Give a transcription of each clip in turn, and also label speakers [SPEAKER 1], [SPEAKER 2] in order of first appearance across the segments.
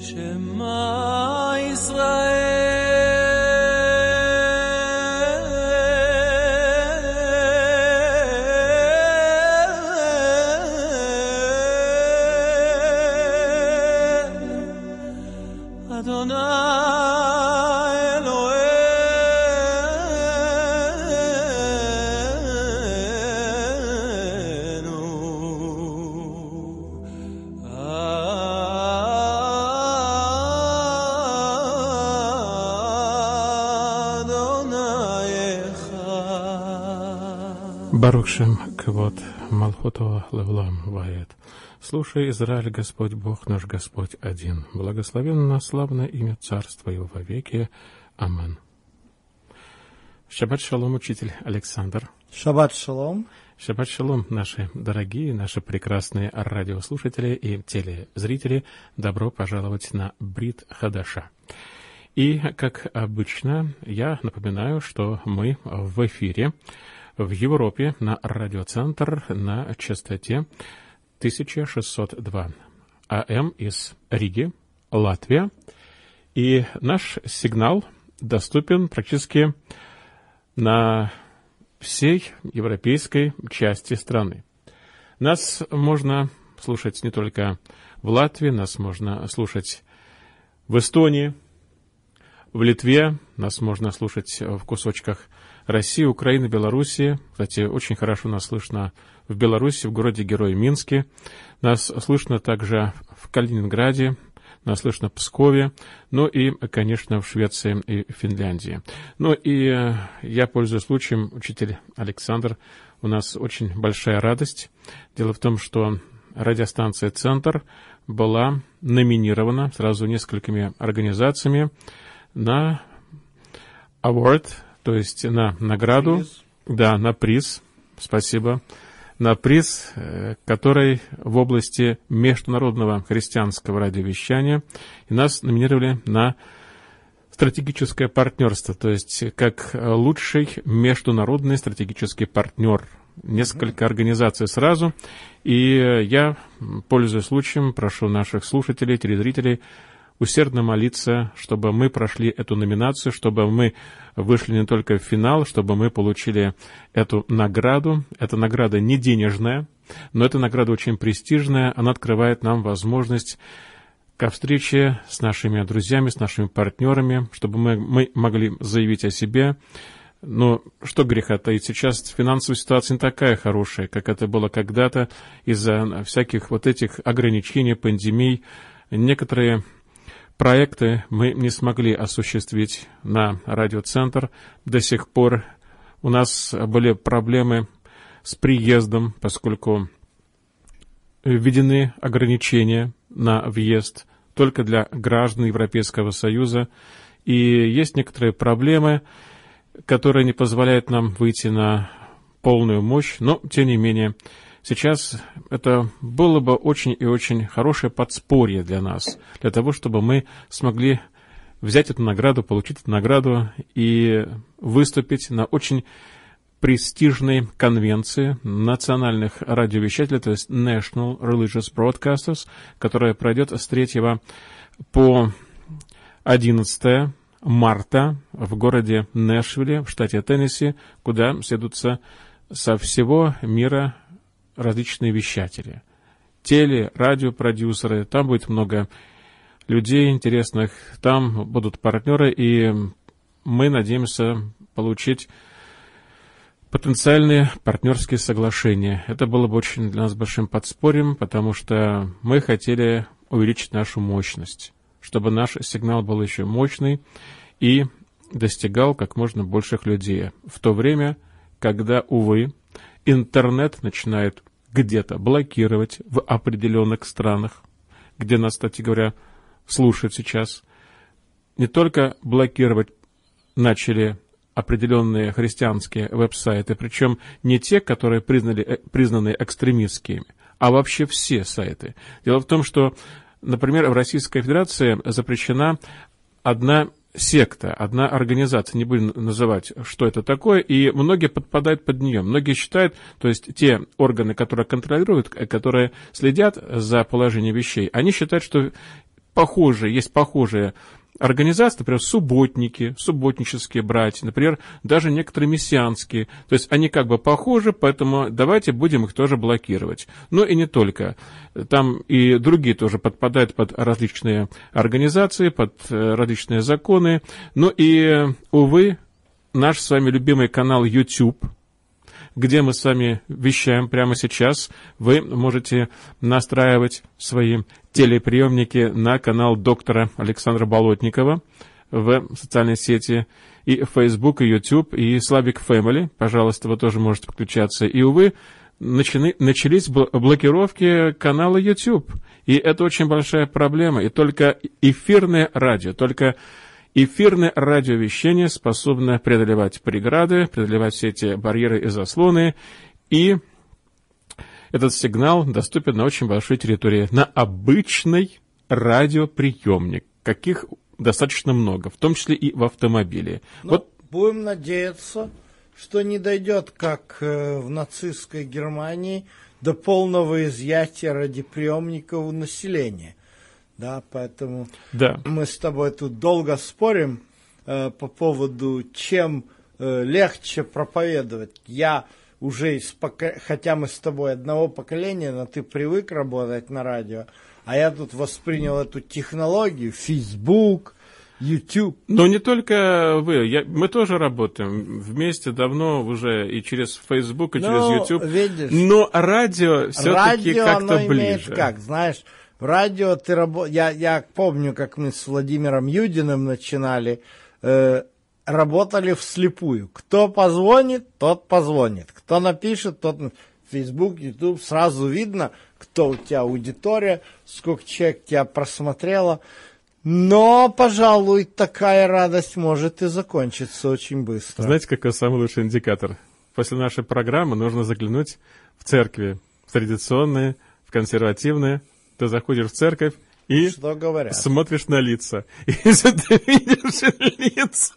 [SPEAKER 1] 什么？Барухшем квот Малхото Левлам Вает. Слушай, Израиль, Господь Бог наш Господь один. Благословенно славное имя Царства Его веки. Амен. Шаббат шалом, учитель Александр.
[SPEAKER 2] Шаббат шалом.
[SPEAKER 1] Шаббат шалом, наши дорогие, наши прекрасные радиослушатели и телезрители. Добро пожаловать на Брит Хадаша. И, как обычно, я напоминаю, что мы в эфире в Европе на радиоцентр на частоте 1602 АМ из Риги, Латвия. И наш сигнал доступен практически на всей европейской части страны. Нас можно слушать не только в Латвии, нас можно слушать в Эстонии, в Литве, нас можно слушать в кусочках России, Украины, Белоруссии. Кстати, очень хорошо нас слышно в Беларуси, в городе Герой Минске. Нас слышно также в Калининграде, нас слышно в Пскове, ну и, конечно, в Швеции и Финляндии. Ну и э, я, пользуясь случаем, учитель Александр, у нас очень большая радость. Дело в том, что радиостанция «Центр» была номинирована сразу несколькими организациями на award то есть на награду, приз. да, на приз, спасибо, на приз, э, который в области международного христианского радиовещания, и нас номинировали на стратегическое партнерство, то есть как лучший международный стратегический партнер. Несколько организаций сразу. И я, пользуясь случаем, прошу наших слушателей, телезрителей усердно молиться, чтобы мы прошли эту номинацию, чтобы мы вышли не только в финал, чтобы мы получили эту награду. Эта награда не денежная, но эта награда очень престижная. Она открывает нам возможность ко встрече с нашими друзьями, с нашими партнерами, чтобы мы, мы могли заявить о себе. Но что греха таить, сейчас финансовая ситуация не такая хорошая, как это было когда-то из-за всяких вот этих ограничений, пандемий. Некоторые проекты мы не смогли осуществить на радиоцентр. До сих пор у нас были проблемы с приездом, поскольку введены ограничения на въезд только для граждан Европейского Союза. И есть некоторые проблемы, которые не позволяют нам выйти на полную мощь, но, тем не менее, Сейчас это было бы очень и очень хорошее подспорье для нас, для того, чтобы мы смогли взять эту награду, получить эту награду и выступить на очень престижной конвенции национальных радиовещателей, то есть National Religious Broadcasters, которая пройдет с 3 по 11 марта в городе Нэшвилле, в штате Теннесси, куда следуются со всего мира различные вещатели. Теле, радиопродюсеры, там будет много людей интересных, там будут партнеры, и мы надеемся получить потенциальные партнерские соглашения. Это было бы очень для нас большим подспорьем, потому что мы хотели увеличить нашу мощность, чтобы наш сигнал был еще мощный и достигал как можно больших людей. В то время, когда, увы, интернет начинает где-то блокировать в определенных странах, где нас, кстати говоря, слушают сейчас. Не только блокировать начали определенные христианские веб-сайты, причем не те, которые признали, э, признаны экстремистскими, а вообще все сайты. Дело в том, что, например, в Российской Федерации запрещена одна секта, одна организация, не будем называть, что это такое, и многие подпадают под нее. Многие считают, то есть те органы, которые контролируют, э, которые следят за положением вещей, они считают, что похожие, есть похожие организации, например, субботники, субботнические братья, например, даже некоторые мессианские. То есть они как бы похожи, поэтому давайте будем их тоже блокировать. Но и не только. Там и другие тоже подпадают под различные организации, под э, различные законы. Ну и, увы, наш с вами любимый канал YouTube – где мы с вами вещаем прямо сейчас. Вы можете настраивать свои телеприемники на канал доктора Александра Болотникова в социальной сети и Facebook, и YouTube, и Slavic Family. Пожалуйста, вы тоже можете подключаться. И, увы, начали, начались блокировки канала YouTube. И это очень большая проблема. И только эфирное радио, только Эфирное радиовещание способно преодолевать преграды, преодолевать все эти барьеры и заслоны, и этот сигнал доступен на очень большой территории, на обычный радиоприемник, каких достаточно много, в том числе и в автомобиле.
[SPEAKER 2] Ну, вот будем надеяться, что не дойдет, как э, в нацистской Германии, до полного изъятия радиоприемников у населения. Да, поэтому да. мы с тобой тут долго спорим э, по поводу, чем э, легче проповедовать. Я уже из пока... хотя мы с тобой одного поколения, но ты привык работать на радио, а я тут воспринял эту технологию, Facebook, YouTube.
[SPEAKER 1] Но не только вы, я, мы тоже работаем вместе давно уже и через Facebook, и через YouTube. Видишь, Но радио все-таки как-то ближе.
[SPEAKER 2] как, знаешь, радио ты работаешь... Я, я помню, как мы с Владимиром Юдиным начинали. Э, работали вслепую. Кто позвонит, тот позвонит. Кто напишет, тот... Facebook, YouTube, сразу видно, кто у тебя аудитория, сколько человек тебя просмотрело. Но, пожалуй, такая радость может и закончиться очень быстро.
[SPEAKER 1] Знаете, какой самый лучший индикатор? После нашей программы нужно заглянуть в церкви, в традиционные, в консервативные, ты заходишь в церковь и
[SPEAKER 2] Что говорят?
[SPEAKER 1] смотришь на лица. И если ты видишь лица,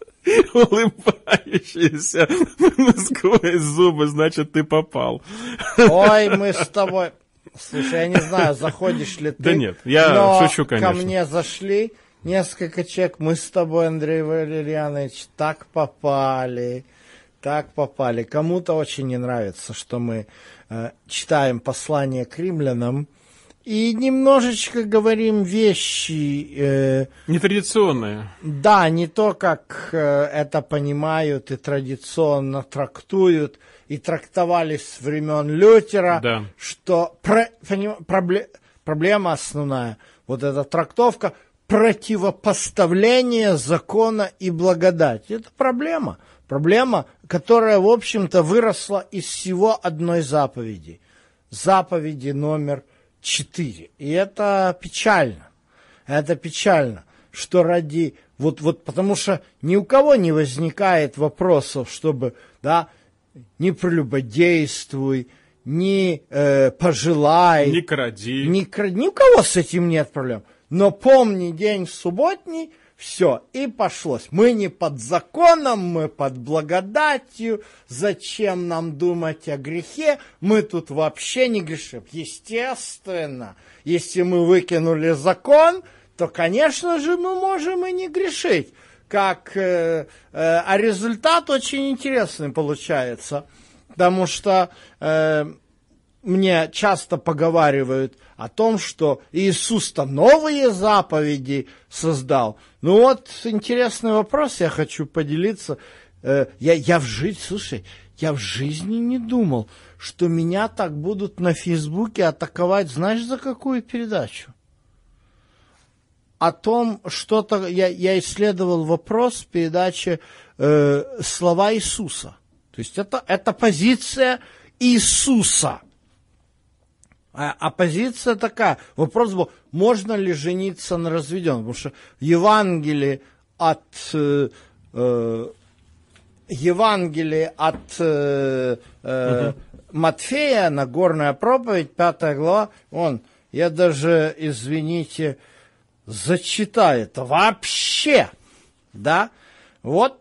[SPEAKER 1] улыбающиеся сквозь зубы, значит, ты попал.
[SPEAKER 2] Ой, мы с тобой... Слушай, я не знаю, заходишь ли ты.
[SPEAKER 1] Да нет, я но шучу, конечно.
[SPEAKER 2] ко мне зашли несколько человек. Мы с тобой, Андрей Валерьянович, так попали. Так попали. Кому-то очень не нравится, что мы э, читаем послание к римлянам, и немножечко говорим вещи... Э,
[SPEAKER 1] Нетрадиционные.
[SPEAKER 2] Да, не то, как э, это понимают и традиционно трактуют, и трактовались с времен Лютера, да. что про, поним, пробле, проблема основная, вот эта трактовка, противопоставление закона и благодати. Это проблема. Проблема, которая, в общем-то, выросла из всего одной заповеди. Заповеди номер 4. И это печально. Это печально, что ради... Вот, вот потому что ни у кого не возникает вопросов, чтобы, да, не прелюбодействуй, не э, пожелай.
[SPEAKER 1] Не кради.
[SPEAKER 2] Не кради. Ни у кого с этим нет проблем. Но помни день субботний – все, и пошлось. Мы не под законом, мы под благодатью. Зачем нам думать о грехе? Мы тут вообще не грешим. Естественно, если мы выкинули закон, то, конечно же, мы можем и не грешить. Как, э, э, а результат очень интересный получается, потому что э, мне часто поговаривают о том, что Иисус-то новые заповеди создал. Ну вот интересный вопрос, я хочу поделиться. Э, я, я в жизни, слушай, я в жизни не думал, что меня так будут на Фейсбуке атаковать, знаешь, за какую передачу? О том, что-то, я, я исследовал вопрос в передаче э, «Слова Иисуса». То есть это, это позиция Иисуса – а оппозиция такая. Вопрос был, можно ли жениться на разведенном? Потому что Евангелие от э, э, Евангелие от э, э, угу. Матфея, Нагорная проповедь, пятая глава, он, я даже, извините, зачитаю это вообще, да, вот,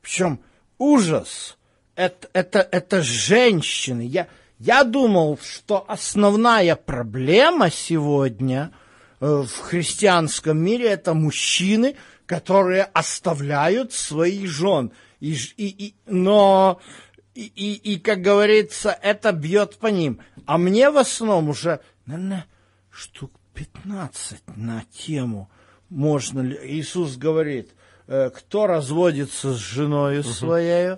[SPEAKER 2] причем ужас, это, это, это женщины, я, я думал, что основная проблема сегодня в христианском мире это мужчины, которые оставляют своих жен. И, и, и, но, и, и, и, как говорится, это бьет по ним. А мне в основном уже, наверное, штук 15 на тему можно ли... Иисус говорит, э, кто разводится с женой угу. своей,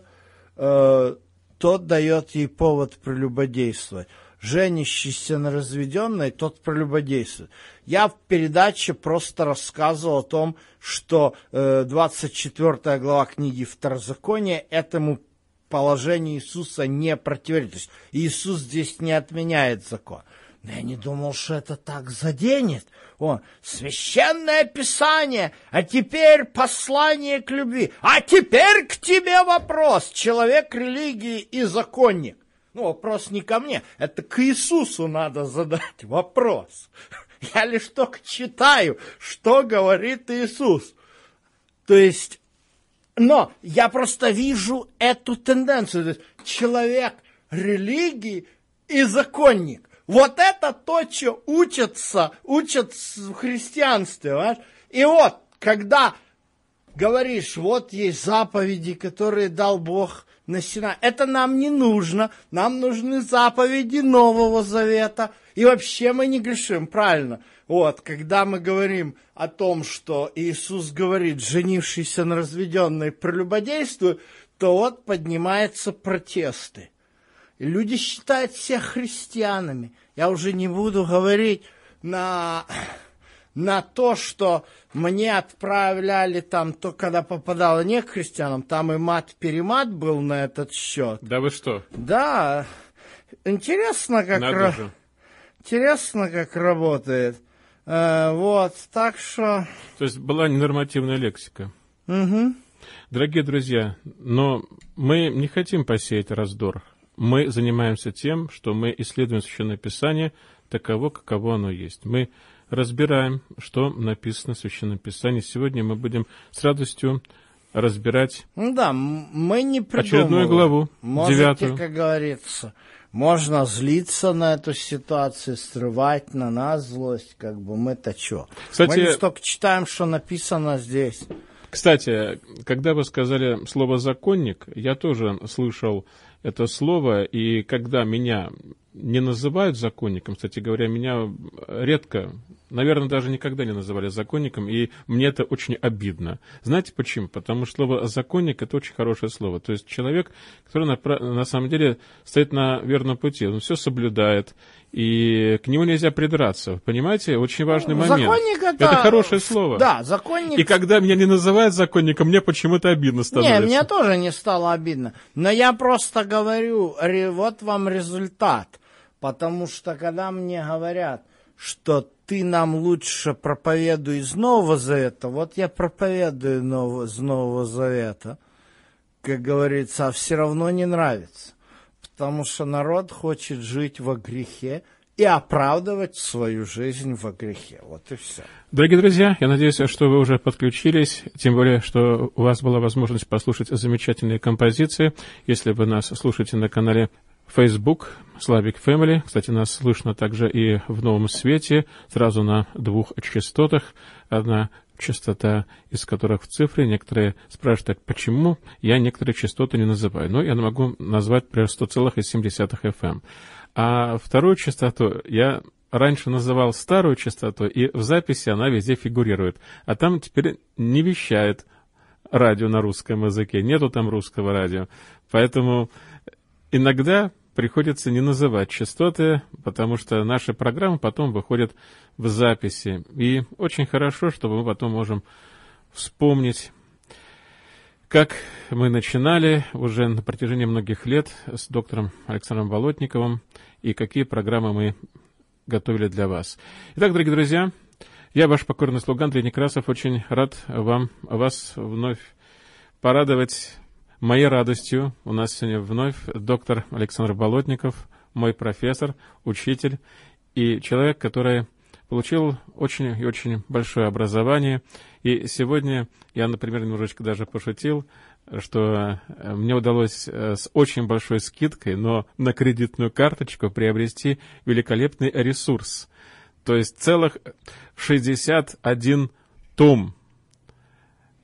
[SPEAKER 2] э, тот дает ей повод прелюбодействовать. Женящийся на разведенной, тот прелюбодействует. Я в передаче просто рассказывал о том, что э, 24 глава книги Второзакония этому положению Иисуса не противоречит. Иисус здесь не отменяет закон. Но я не думал, что это так заденет. О, священное писание, а теперь послание к любви. А теперь к тебе вопрос, человек религии и законник. Ну, вопрос не ко мне, это к Иисусу надо задать вопрос. Я лишь только читаю, что говорит Иисус. То есть, но я просто вижу эту тенденцию. То есть, человек религии и законник. Вот это то, что учатся, учат в христианстве. Понимаешь? И вот, когда говоришь, вот есть заповеди, которые дал Бог на Сина. Это нам не нужно. Нам нужны заповеди Нового Завета. И вообще мы не грешим, правильно? Вот, когда мы говорим о том, что Иисус говорит, женившийся на разведенной прелюбодействует, то вот поднимаются протесты. Люди считают всех христианами. Я уже не буду говорить на, на то, что мне отправляли там, то, когда попадало не к христианам, там и мат-перемат был на этот счет.
[SPEAKER 1] Да вы что?
[SPEAKER 2] Да. Интересно, как, ра... Интересно, как работает. Э, вот, так что...
[SPEAKER 1] То есть была ненормативная лексика.
[SPEAKER 2] Угу.
[SPEAKER 1] Дорогие друзья, но мы не хотим посеять раздор. Мы занимаемся тем, что мы исследуем Священное Писание таково, каково оно есть. Мы разбираем, что написано в Священном Писании. Сегодня мы будем с радостью разбирать
[SPEAKER 2] да, мы не
[SPEAKER 1] очередную главу,
[SPEAKER 2] Можете,
[SPEAKER 1] девятую.
[SPEAKER 2] как говорится, можно злиться на эту ситуацию, срывать на нас злость, как бы мы-то что?
[SPEAKER 1] Кстати,
[SPEAKER 2] мы лишь только читаем, что написано здесь.
[SPEAKER 1] Кстати, когда вы сказали слово «законник», я тоже слышал это слово, и когда меня не называют законником, кстати говоря, меня редко наверное, даже никогда не называли законником, и мне это очень обидно. Знаете почему? Потому что слово «законник» — это очень хорошее слово. То есть человек, который на, на самом деле стоит на верном пути, он все соблюдает, и к нему нельзя придраться. Понимаете? Очень важный ну, момент.
[SPEAKER 2] Законник это...
[SPEAKER 1] это хорошее слово.
[SPEAKER 2] Да, законник...
[SPEAKER 1] И когда меня не называют законником, мне почему-то обидно становится.
[SPEAKER 2] Не, мне тоже не стало обидно. Но я просто говорю, вот вам результат. Потому что когда мне говорят, что ты нам лучше проповедуй из Нового Завета. Вот я проповедую нового, из Нового Завета, как говорится, а все равно не нравится. Потому что народ хочет жить во грехе и оправдывать свою жизнь во грехе. Вот и все.
[SPEAKER 1] Дорогие друзья, я надеюсь, что вы уже подключились, тем более, что у вас была возможность послушать замечательные композиции. Если вы нас слушаете на канале Facebook, Slavic Family. Кстати, нас слышно также и в новом свете, сразу на двух частотах. Одна частота, из которых в цифре. Некоторые спрашивают, так почему я некоторые частоты не называю. Но я могу назвать, например, 100,7 FM. Эм. А вторую частоту я раньше называл старую частоту, и в записи она везде фигурирует. А там теперь не вещает радио на русском языке, нету там русского радио. Поэтому иногда приходится не называть частоты, потому что наши программы потом выходят в записи. И очень хорошо, что мы потом можем вспомнить, как мы начинали уже на протяжении многих лет с доктором Александром Болотниковым и какие программы мы готовили для вас. Итак, дорогие друзья, я ваш покорный слуга Андрей Некрасов. Очень рад вам, вас вновь порадовать Моей радостью у нас сегодня вновь доктор Александр Болотников, мой профессор, учитель и человек, который получил очень и очень большое образование. И сегодня я, например, немножечко даже пошутил, что э, мне удалось э, с очень большой скидкой, но на кредитную карточку приобрести великолепный ресурс. То есть целых 61 том.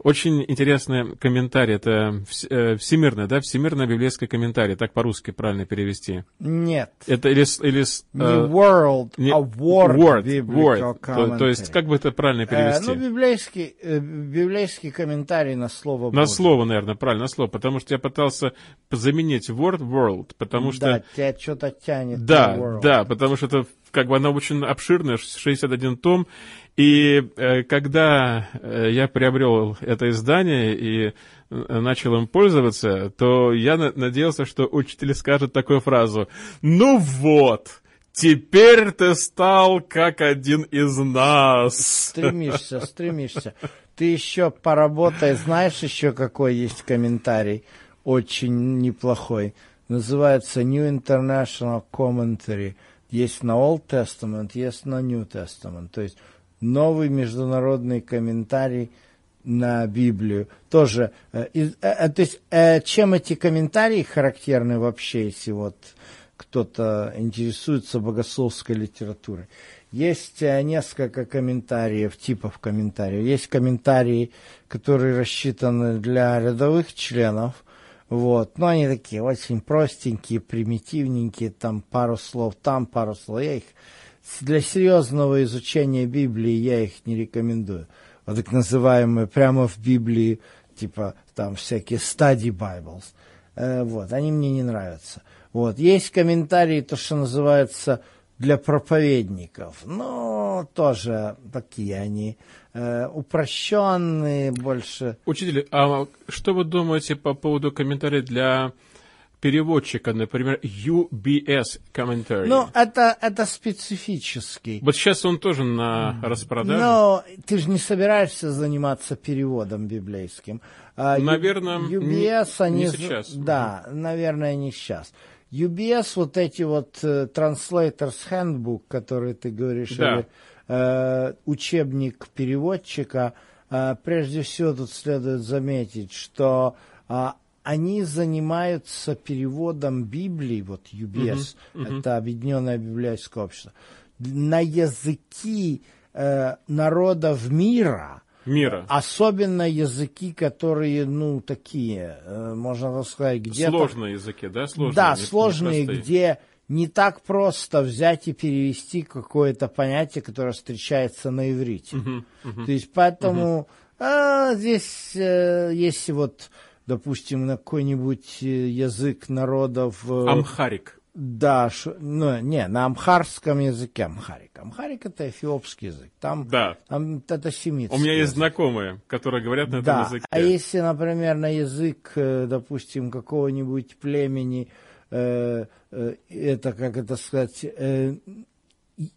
[SPEAKER 1] Очень интересный комментарий. Это э, всемирный, да? Всемирный библейский комментарий. Так по-русски правильно перевести.
[SPEAKER 2] Нет.
[SPEAKER 1] Это или... или
[SPEAKER 2] не uh, world,
[SPEAKER 1] не,
[SPEAKER 2] а word,
[SPEAKER 1] word,
[SPEAKER 2] word.
[SPEAKER 1] То, то есть, как бы это правильно перевести?
[SPEAKER 2] Э, ну, библейский, э, библейский комментарий на слово
[SPEAKER 1] На
[SPEAKER 2] Божье.
[SPEAKER 1] слово, наверное, правильно, на слово. Потому что я пытался заменить word, world, потому что...
[SPEAKER 2] Да, тебя что-то тянет
[SPEAKER 1] Да, да, потому что это как бы она очень обширная, 61 том, и э, когда э, я приобрел это издание и э, начал им пользоваться, то я на- надеялся, что учитель скажет такую фразу «Ну вот, теперь ты стал как один из нас».
[SPEAKER 2] Стремишься, стремишься. Ты еще поработай, знаешь еще какой есть комментарий, очень неплохой. Называется New International Commentary. Есть на Old Testament, есть на New Testament. То есть новый международный комментарий на Библию. Тоже, э, э, э, то есть, э, чем эти комментарии характерны вообще, если вот кто-то интересуется богословской литературой. Есть э, несколько комментариев, типов комментариев. Есть комментарии, которые рассчитаны для рядовых членов, вот, но они такие очень простенькие, примитивненькие, там пару слов там, пару слов. Я их для серьезного изучения Библии я их не рекомендую. Вот так называемые прямо в Библии, типа там всякие study Bibles. Э, вот, они мне не нравятся. Вот, есть комментарии, то, что называется для проповедников. Ну, тоже такие они э, упрощенные больше.
[SPEAKER 1] Учитель, а что вы думаете по поводу комментариев для переводчика, например, UBS комментарий?
[SPEAKER 2] Ну, это, это специфический.
[SPEAKER 1] Вот сейчас он тоже на распродаже.
[SPEAKER 2] Но ты же не собираешься заниматься переводом библейским. А,
[SPEAKER 1] Наверное,
[SPEAKER 2] UBS,
[SPEAKER 1] не-
[SPEAKER 2] они...
[SPEAKER 1] не сейчас.
[SPEAKER 2] Да, наверное, не сейчас. UBS, вот эти вот э, Translators Handbook, которые ты говоришь,
[SPEAKER 1] Да.
[SPEAKER 2] или э, учебник переводчика, э, прежде всего тут следует заметить, что а, они занимаются переводом Библии, вот UBS, это Объединенное библейское общество, на языки э, народов мира,
[SPEAKER 1] Мира.
[SPEAKER 2] особенно языки, которые, ну, такие, э, можно так сказать, где-то...
[SPEAKER 1] Сложные языки, да? Сложные,
[SPEAKER 2] да,
[SPEAKER 1] не- не
[SPEAKER 2] сложные,
[SPEAKER 1] простые.
[SPEAKER 2] где не так просто взять и перевести какое-то понятие, которое встречается на иврите. То есть поэтому а, здесь, э, если вот, допустим, на какой-нибудь э, язык народов... э,
[SPEAKER 1] Амхарик.
[SPEAKER 2] Да, ш- ну, не, на амхарском языке амхарик. Амхарик это эфиопский язык. Там,
[SPEAKER 1] Да.
[SPEAKER 2] там это семитский
[SPEAKER 1] У меня есть
[SPEAKER 2] язык.
[SPEAKER 1] знакомые, которые говорят на этом
[SPEAKER 2] Да,
[SPEAKER 1] языке.
[SPEAKER 2] а если, например, на язык, э, допустим, какого-нибудь племени, э, э, это, как это сказать, э,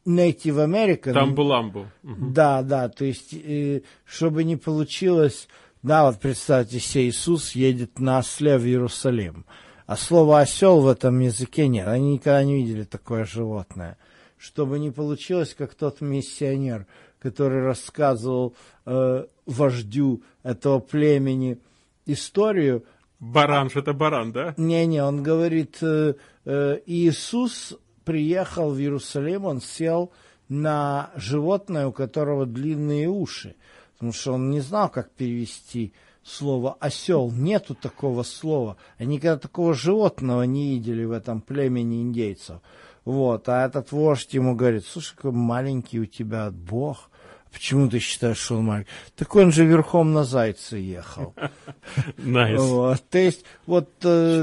[SPEAKER 2] Native American.
[SPEAKER 1] Тамбуламбу.
[SPEAKER 2] Да, да, то есть, э, чтобы не получилось, да, вот представьте себе, Иисус едет на осле в Иерусалим, а слова осел в этом языке нет, они никогда не видели такое животное. Чтобы не получилось, как тот миссионер, который рассказывал э, вождю этого племени историю,
[SPEAKER 1] Баран, что это баран, да?
[SPEAKER 2] не-не, он говорит, э, э, Иисус приехал в Иерусалим, он сел на животное, у которого длинные уши, потому что он не знал, как перевести слово осел. Нету такого слова. Они никогда такого животного не видели в этом племени индейцев. Вот, а этот вождь ему говорит, слушай, какой маленький у тебя Бог. Почему ты считаешь, что он маленький? Так он же верхом на зайце ехал.
[SPEAKER 1] Nice.
[SPEAKER 2] Вот, то есть вот э,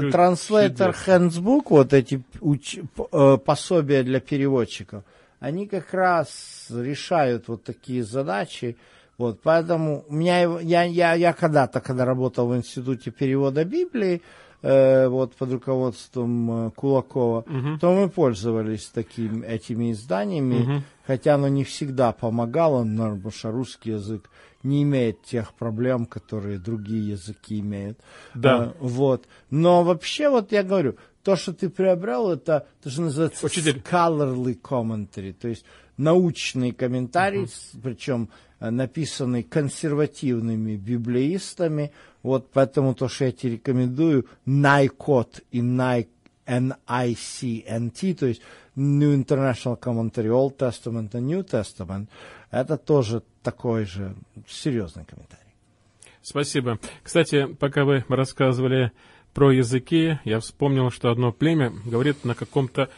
[SPEAKER 1] чудесно.
[SPEAKER 2] Handbook, вот эти уч- э, пособия для переводчиков, они как раз решают вот такие задачи. Вот, поэтому у меня, его- я, я, я когда-то, когда работал в Институте перевода Библии, э, вот под руководством э, Кулакова, то мы пользовались таким, этими изданиями, хотя оно не всегда помогало, но, потому что русский язык не имеет тех проблем, которые другие языки имеют.
[SPEAKER 1] Да.
[SPEAKER 2] А, вот. Но вообще, вот я говорю, то, что ты приобрел, это, это же называется
[SPEAKER 1] Учитель.
[SPEAKER 2] scholarly commentary, то есть научный комментарий, с- причем э, написанный консервативными библеистами. Вот поэтому то, что я тебе рекомендую, NICOT и NI- NICNT, то есть New International Commentary, Old Testament и New Testament, это тоже такой же серьезный комментарий.
[SPEAKER 1] Спасибо. Кстати, пока вы рассказывали про языки, я вспомнил, что одно племя говорит на каком-то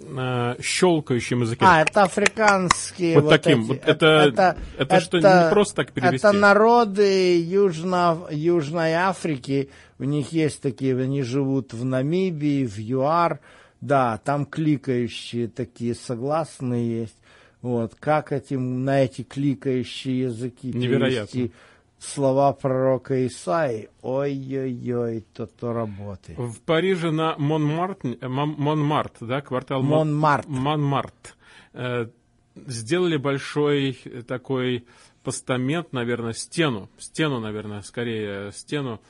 [SPEAKER 1] э, щелкающем языке.
[SPEAKER 2] А, это африканские
[SPEAKER 1] вот,
[SPEAKER 2] вот
[SPEAKER 1] таким.
[SPEAKER 2] эти.
[SPEAKER 1] Вот это, это, что, не просто так перевести?
[SPEAKER 2] Это народы Южно, Южной Африки, у них есть такие, они живут в Намибии, в ЮАР, да, там кликающие такие согласные есть. Вот, как этим, на эти кликающие языки
[SPEAKER 1] Невероятно.
[SPEAKER 2] перевести слова пророка Исаи, ой-ой-ой, то-то работает.
[SPEAKER 1] В Париже на Монмарт, э, Мон- Монмарт, да, квартал Мон-
[SPEAKER 2] Монмарт.
[SPEAKER 1] Монмарт, э, сделали большой э, такой постамент, наверное, стену, стену, наверное, скорее стену,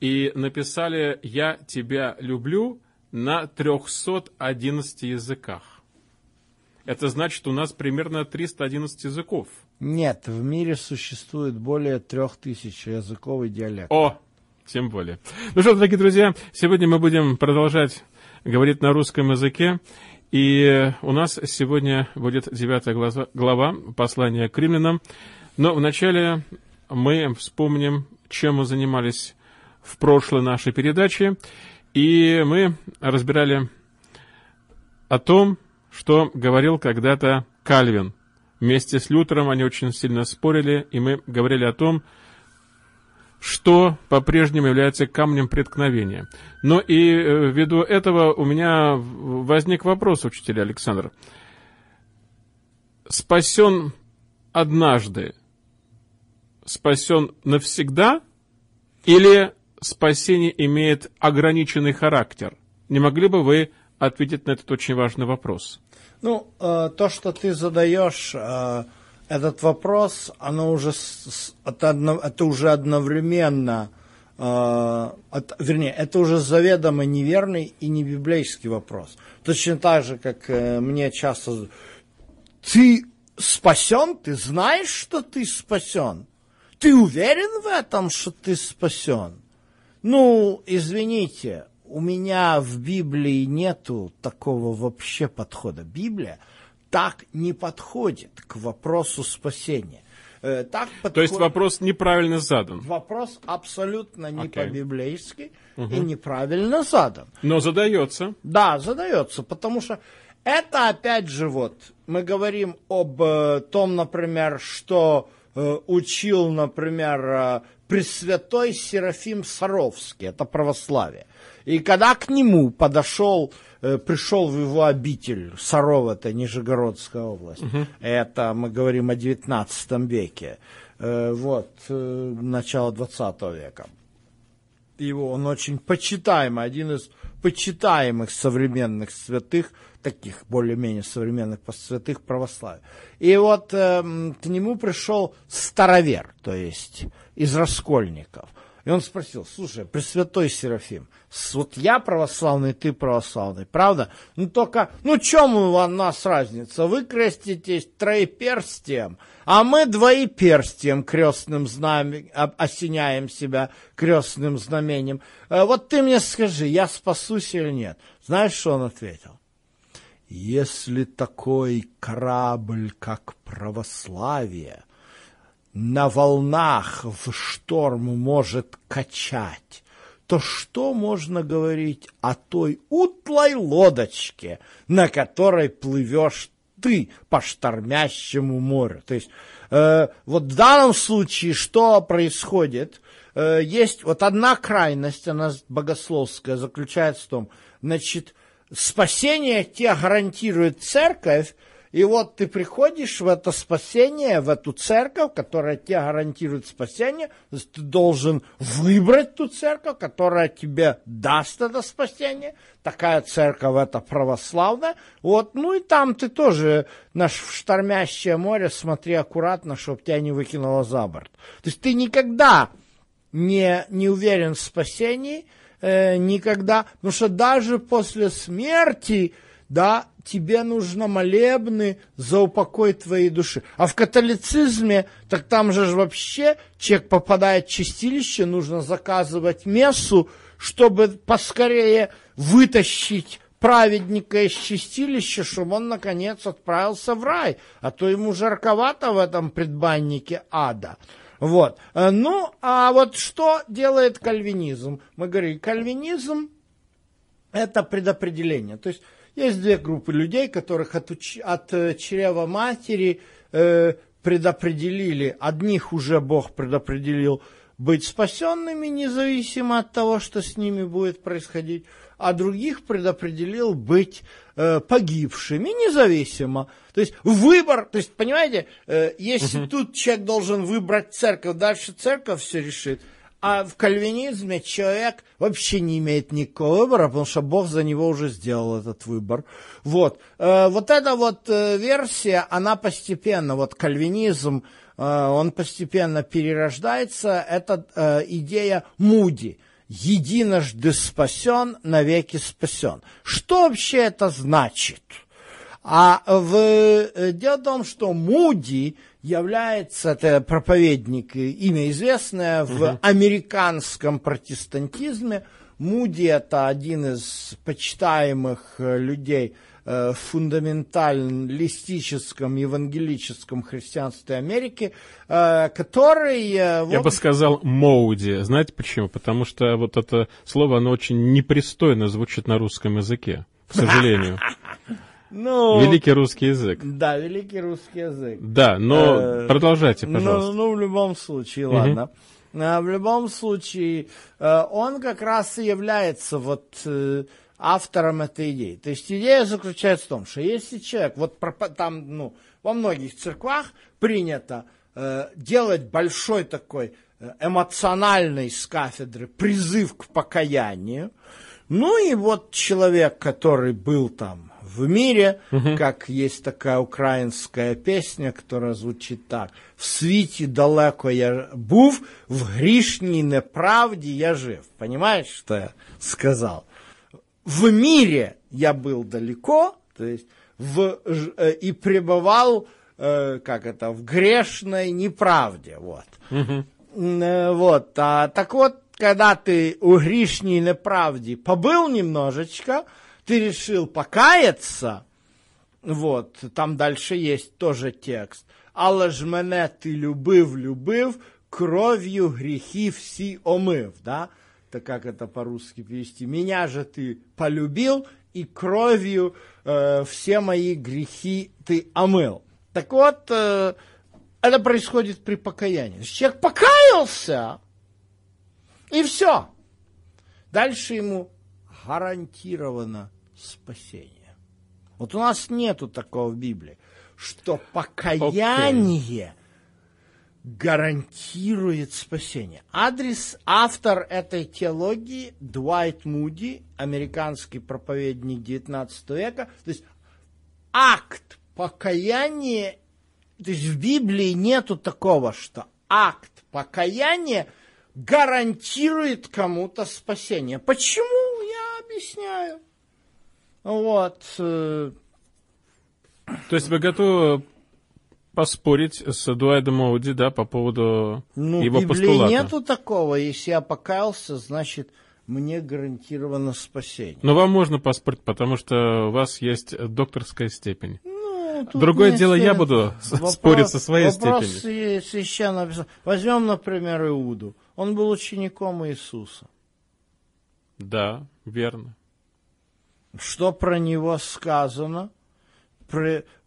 [SPEAKER 1] и написали «Я тебя люблю» на 311 языках. Это значит, у нас примерно 311 языков.
[SPEAKER 2] Нет, в мире существует более трех тысяч языков и диалектов.
[SPEAKER 1] О, тем более. Ну что, дорогие друзья, сегодня мы будем продолжать говорить на русском языке. И у нас сегодня будет девятая глава, послания к римлянам. Но вначале мы вспомним, чем мы занимались в прошлой нашей передаче. И мы разбирали о том, что говорил когда-то Кальвин. Вместе с Лютером они очень сильно спорили, и мы говорили о том, что по-прежнему является камнем преткновения. Но и э, ввиду этого у меня возник вопрос, учитель Александр. Спасен однажды, спасен навсегда, или спасение имеет ограниченный характер? Не могли бы вы ответить на этот очень важный вопрос?
[SPEAKER 2] Ну, э, то, что ты задаешь э, этот вопрос, оно уже, это, уже одновременно, э, вернее, это уже заведомо неверный и не библейский вопрос. Точно так же, как мне часто... Ты спасен? Ты знаешь, что ты спасен? Ты уверен в этом, что ты спасен? Ну, извините, у меня в Библии нету такого вообще подхода. Библия так не подходит к вопросу спасения. Э, Так
[SPEAKER 1] То есть
[SPEAKER 2] подход-
[SPEAKER 1] вопрос неправильно задан,
[SPEAKER 2] вопрос абсолютно не
[SPEAKER 1] Окей.
[SPEAKER 2] по-библейски и неправильно задан.
[SPEAKER 1] но задается.
[SPEAKER 2] Да, задается, потому что это опять же вот, мы говорим об э, том, например, что э, учил, например, Пресвятой Серафим Саровский, это православие. И когда к нему подошел, э, пришел в его обитель, Саров, это Нижегородская область, это мы говорим о 19 веке, э, вот, э, начало 20 века, его, он очень почитаемый, один из почитаемых современных святых, таких более-менее современных святых православия. И вот эм, к нему пришел старовер, то есть из раскольников. И он спросил, слушай, Пресвятой Серафим, вот я православный, ты православный, правда? Ну только, ну чем у нас разница? Вы креститесь троеперстием, а мы двоеперстием крестным знамен, об- осеняем себя крестным знамением. Э, Вот ты мне скажи, я спасусь или нет? Знаешь, что он ответил? Если такой корабль, как православие, на волнах в шторм может качать, то что можно говорить о той утлой лодочке, на которой плывешь ты по штормящему морю? То есть э, вот в данном случае что происходит? Э, есть вот одна крайность, она богословская, заключается в том, значит, спасение тебе гарантирует церковь, и вот ты приходишь в это спасение, в эту церковь, которая тебе гарантирует спасение, ты должен выбрать ту церковь, которая тебе даст это спасение. Такая церковь это православная. Вот, ну и там ты тоже наш в штормящее море смотри аккуратно, чтобы тебя не выкинуло за борт. То есть ты никогда не, не уверен в спасении, э, никогда, потому что даже после смерти, да, тебе нужно молебны за упокой твоей души. А в католицизме, так там же вообще человек попадает в чистилище, нужно заказывать мессу, чтобы поскорее вытащить праведника из чистилища, чтобы он, наконец, отправился в рай. А то ему жарковато в этом предбаннике ада. Вот. Э, ну, а вот что делает кальвинизм? Мы говорим, кальвинизм – это предопределение. То есть есть две группы людей, которых от, уч... от э, чрева матери э, предопределили. Одних уже Бог предопределил быть спасенными, независимо от того, что с ними будет происходить, а других предопределил быть э, погибшими, независимо. То есть выбор, то есть, понимаете, э, если угу. тут человек должен выбрать церковь, дальше церковь все решит – а в кальвинизме человек вообще не имеет никакого выбора, потому что Бог за него уже сделал этот выбор. Вот, э, вот эта вот э, версия, она постепенно, вот кальвинизм, э, он постепенно перерождается. Это идея Муди. Единожды спасен, навеки спасен. Что вообще это значит? А в, дело в том, что Муди является, это проповедник, имя известное в угу. американском протестантизме. Муди это один из почитаемых э, людей э, в фундаменталистическом евангелическом христианстве Америки, э, который...
[SPEAKER 1] Я бы сказал Моуди. Знаете почему? Потому что вот это слово, оно очень непристойно звучит на русском языке, к сожалению. Ну, великий русский язык.
[SPEAKER 2] Да, великий русский язык.
[SPEAKER 1] Да, но э, продолжайте, ну, пожалуйста.
[SPEAKER 2] Ну, ну, в любом случае, угу. ладно. А, в любом случае, э, он как раз и является вот э, автором этой идеи. То есть идея заключается в том, что если человек, вот там, ну, во многих церквах принято э, делать большой такой эмоциональный с кафедры призыв к покаянию, ну и вот человек, который был там в мире, угу. как есть такая украинская песня, которая звучит так. В світі далеко я був, в грішній неправді я жив. Понимаешь, что я сказал? В мире я был далеко, то есть в, э, и пребывал, э, как это, в грешной неправде, вот. Угу. Вот, а, так вот, когда ты у грішній неправді побыл немножечко, ты решил покаяться, вот, там дальше есть тоже текст, але ж мене ти любив, любив, кровью грехи всі омив, да? Так как это по-русски перевести? Меня же ты полюбил, и кровью э, все мои грехи ты омыл. Так вот, э, это происходит при покаянии. Человек покаялся, и все. Дальше ему гарантировано спасение. Вот у нас нету такого в Библии, что покаяние okay. гарантирует спасение. Адрес, автор этой теологии Дуайт Муди, американский проповедник 19 века. То есть акт покаяния, то есть в Библии нету такого, что акт покаяния гарантирует кому-то спасение. Почему? Я объясняю. Вот. Э,
[SPEAKER 1] То есть вы готовы поспорить с Дуайдом Моуди, да, по поводу ну, его
[SPEAKER 2] Библии постулата? нету такого. Если я покаялся, значит, мне гарантировано спасение.
[SPEAKER 1] Но вам можно поспорить, потому что у вас есть докторская степень. Ну, Другое дело, я буду вопрос, спорить со своей вопрос степенью.
[SPEAKER 2] священно Возьмем, например, Иуду. Он был учеником Иисуса.
[SPEAKER 1] Да, верно.
[SPEAKER 2] Что про него сказано?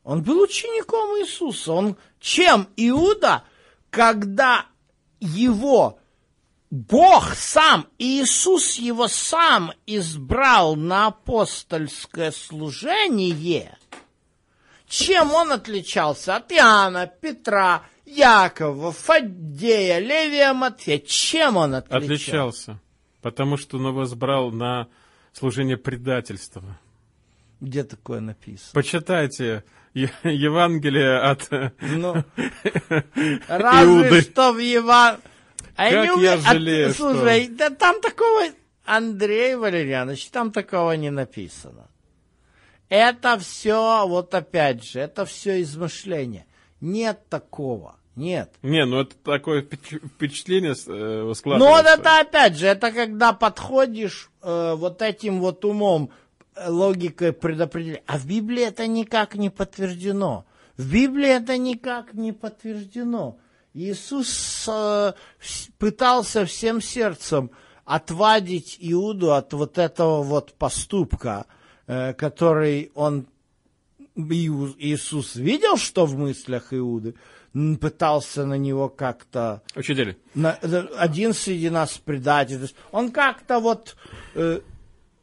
[SPEAKER 2] Он был учеником Иисуса. Он чем Иуда, когда его Бог сам, Иисус его сам избрал на апостольское служение, чем он отличался от Иоанна, Петра, Якова, Фаддея, Левия, Матфея? Чем он отличался?
[SPEAKER 1] Отличался, потому что он его избрал на служение предательства.
[SPEAKER 2] Где такое написано?
[SPEAKER 1] Почитайте Евангелие от
[SPEAKER 2] ну, разве Иуды. что в Евангелии.
[SPEAKER 1] А как не... я жалею,
[SPEAKER 2] От... Слушай, что... да там такого... Андрей Валерьянович, там такого не написано. Это все, вот опять же, это все измышление. Нет такого. Нет.
[SPEAKER 1] Не, ну это такое впечатление э, складывается.
[SPEAKER 2] Ну вот это опять же, это когда подходишь э, вот этим вот умом логикой предопределения. А в Библии это никак не подтверждено. В Библии это никак не подтверждено. Иисус э, пытался всем сердцем отвадить Иуду от вот этого вот поступка, э, который он Иисус видел, что в мыслях Иуды, пытался на него как-то...
[SPEAKER 1] Учитель.
[SPEAKER 2] На, один среди нас предатель. Он как-то вот э,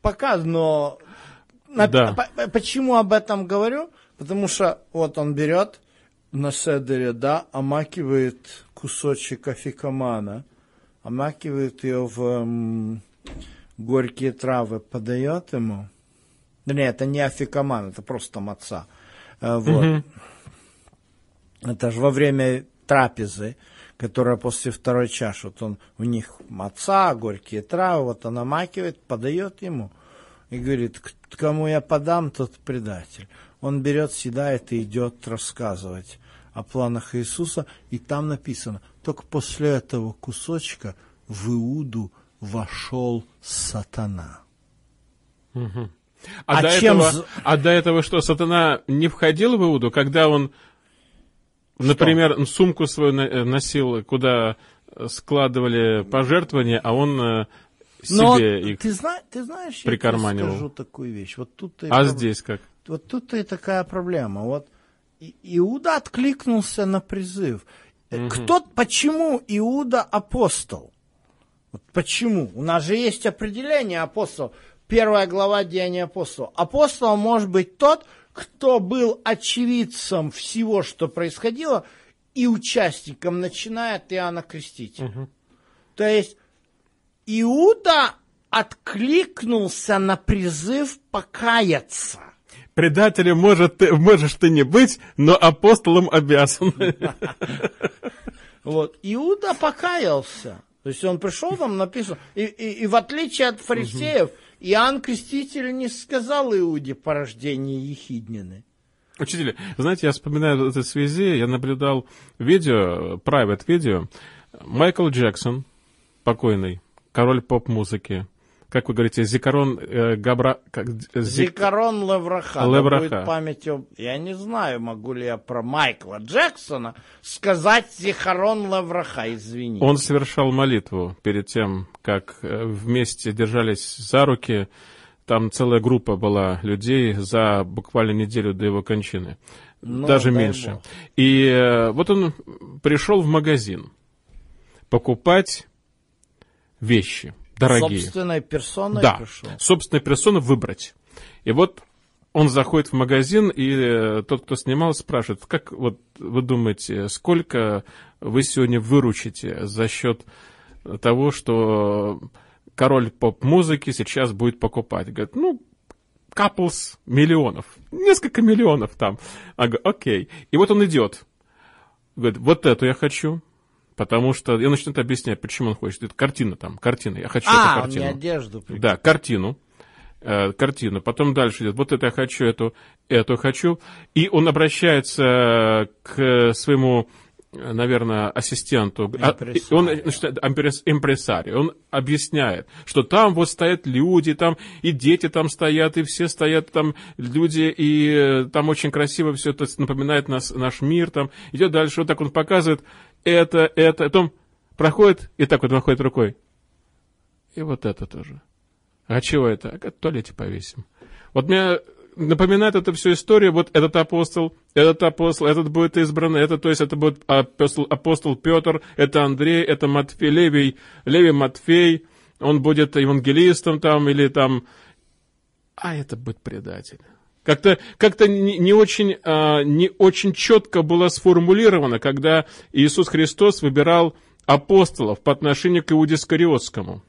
[SPEAKER 2] пока, но... Да. По, почему об этом говорю? Потому что вот он берет на седере, да, омакивает кусочек афикамана, омакивает ее в м, горькие травы, подает ему. Нет, это не афикаман, это просто маца. Э, вот. Угу. Это же во время трапезы, которая после второй чаши, вот он, у них маца, горькие травы, вот он омакивает, подает ему и говорит, кому я подам, тот предатель. Он берет, съедает и идет рассказывать о планах Иисуса, и там написано, только после этого кусочка в Иуду вошел сатана.
[SPEAKER 1] Угу. А, а, до чем... этого, а до этого что, сатана не входил в Иуду, когда он что? Например, сумку свою э, носил, куда складывали пожертвования, а он э, себе Но их
[SPEAKER 2] ты, зна, ты знаешь,
[SPEAKER 1] прикарманивал.
[SPEAKER 2] я скажу такую вещь. Вот тут
[SPEAKER 1] а проб... здесь как?
[SPEAKER 2] Вот тут и такая проблема. Вот Иуда откликнулся на призыв. Угу. Кто, почему Иуда апостол? Вот почему? У нас же есть определение апостол. Первая глава Деяния апостола. Апостол может быть тот, кто был очевидцем всего, что происходило, и участником, начиная от Иоанна Крестителя. Угу. То есть Иуда откликнулся на призыв покаяться.
[SPEAKER 1] Предателем может, ты, можешь ты не быть, но апостолом обязан.
[SPEAKER 2] Вот. Иуда покаялся. То есть он пришел, там написано, и, и, и в отличие от фарисеев, угу. Иоанн Креститель не сказал Иуде порождение Ехиднины.
[SPEAKER 1] Учитель, знаете, я вспоминаю в этой связи, я наблюдал видео, private видео, Майкл Джексон, покойный, король поп-музыки, как вы говорите, Зикарон э, Габра... Как,
[SPEAKER 2] Зик... Зикарон Левраха. Левраха. Будет память об... Я не знаю, могу ли я про Майкла Джексона сказать Зикарон Левраха, извини.
[SPEAKER 1] Он совершал молитву перед тем, как э, вместе держались за руки. Там целая группа была людей за буквально неделю до его кончины. Ну, Даже меньше. Бог. И э, вот он пришел в магазин покупать вещи – дорогие.
[SPEAKER 2] Собственной персоной
[SPEAKER 1] да, пришел? собственной персоной выбрать. И вот он заходит в магазин, и э, тот, кто снимал, спрашивает, как вот вы думаете, сколько вы сегодня выручите за счет того, что король поп-музыки сейчас будет покупать? Говорит, ну, couples миллионов, несколько миллионов там. А говорю, окей. И вот он идет. Говорит, вот эту я хочу, Потому что я начинаю объяснять, почему он хочет. Это картина там, картина. Я хочу а, эту картину.
[SPEAKER 2] А, одежду.
[SPEAKER 1] Прикинь. Да, картину. Э, картину. Потом дальше идет. Вот это я хочу, эту, эту хочу. И он обращается к своему наверное, ассистенту, импрессарио. он значит, импрессарио, он объясняет, что там вот стоят люди, там и дети там стоят, и все стоят там люди, и э, там очень красиво все это напоминает нас, наш мир, там идет дальше, вот так он показывает, это, это, потом проходит, и так вот находит рукой. И вот это тоже. А чего это? А в туалете повесим. Вот мне напоминает это всю историю, вот этот апостол, этот апостол, этот будет избран, это, то есть это будет апостол, апостол Петр, это Андрей, это Матфей, Левий, Левий Матфей, он будет евангелистом там или там, а это будет предатель. Как-то как не, не, очень, а, не очень четко было сформулировано, когда Иисус Христос выбирал апостолов по отношению к Иуде Скариотскому.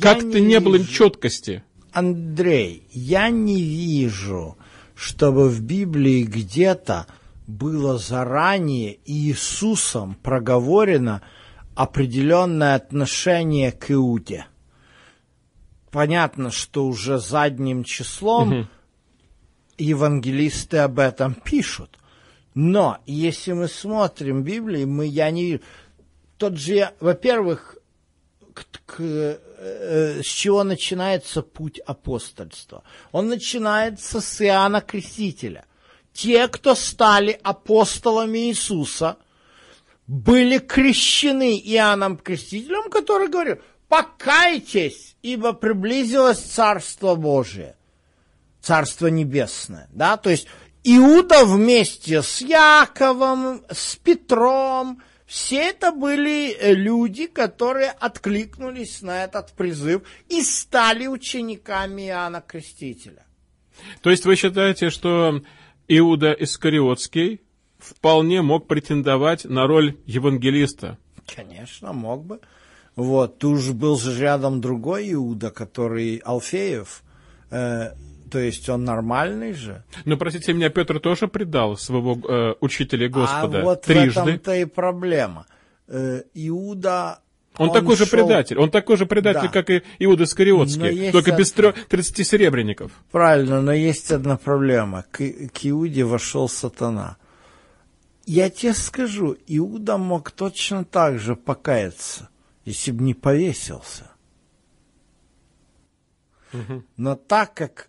[SPEAKER 1] Как-то не, не было четкости.
[SPEAKER 2] Андрей, я не вижу, чтобы в Библии где-то было заранее Иисусом проговорено определенное отношение к Иуде понятно, что уже задним числом угу. евангелисты об этом пишут. Но если мы смотрим Библию, мы, я не Тот же, во-первых, к, к, с чего начинается путь апостольства? Он начинается с Иоанна Крестителя. Те, кто стали апостолами Иисуса, были крещены Иоанном Крестителем, который говорил, покайтесь, ибо приблизилось Царство Божие, Царство Небесное. Да? То есть Иуда вместе с Яковом, с Петром, все это были э, люди, которые откликнулись на этот призыв и стали учениками Иоанна Крестителя.
[SPEAKER 1] То есть вы считаете, что Иуда Искариотский вполне мог претендовать на роль евангелиста?
[SPEAKER 2] Конечно, мог бы. Вот, тут же был же рядом другой Иуда, который Алфеев, э, то есть он нормальный же.
[SPEAKER 1] Ну, простите меня, Петр тоже предал своего э, учителя Господа
[SPEAKER 2] а вот
[SPEAKER 1] трижды.
[SPEAKER 2] в этом-то и проблема. Э, Иуда...
[SPEAKER 1] Он, он такой шел... же предатель, он такой же предатель, да. как и Иуда Скориотский, только од... без 30 серебряников.
[SPEAKER 2] Правильно, но есть одна проблема. К, к Иуде вошел сатана. Я тебе скажу, Иуда мог точно так же покаяться, если бы не повесился. Угу. Но так как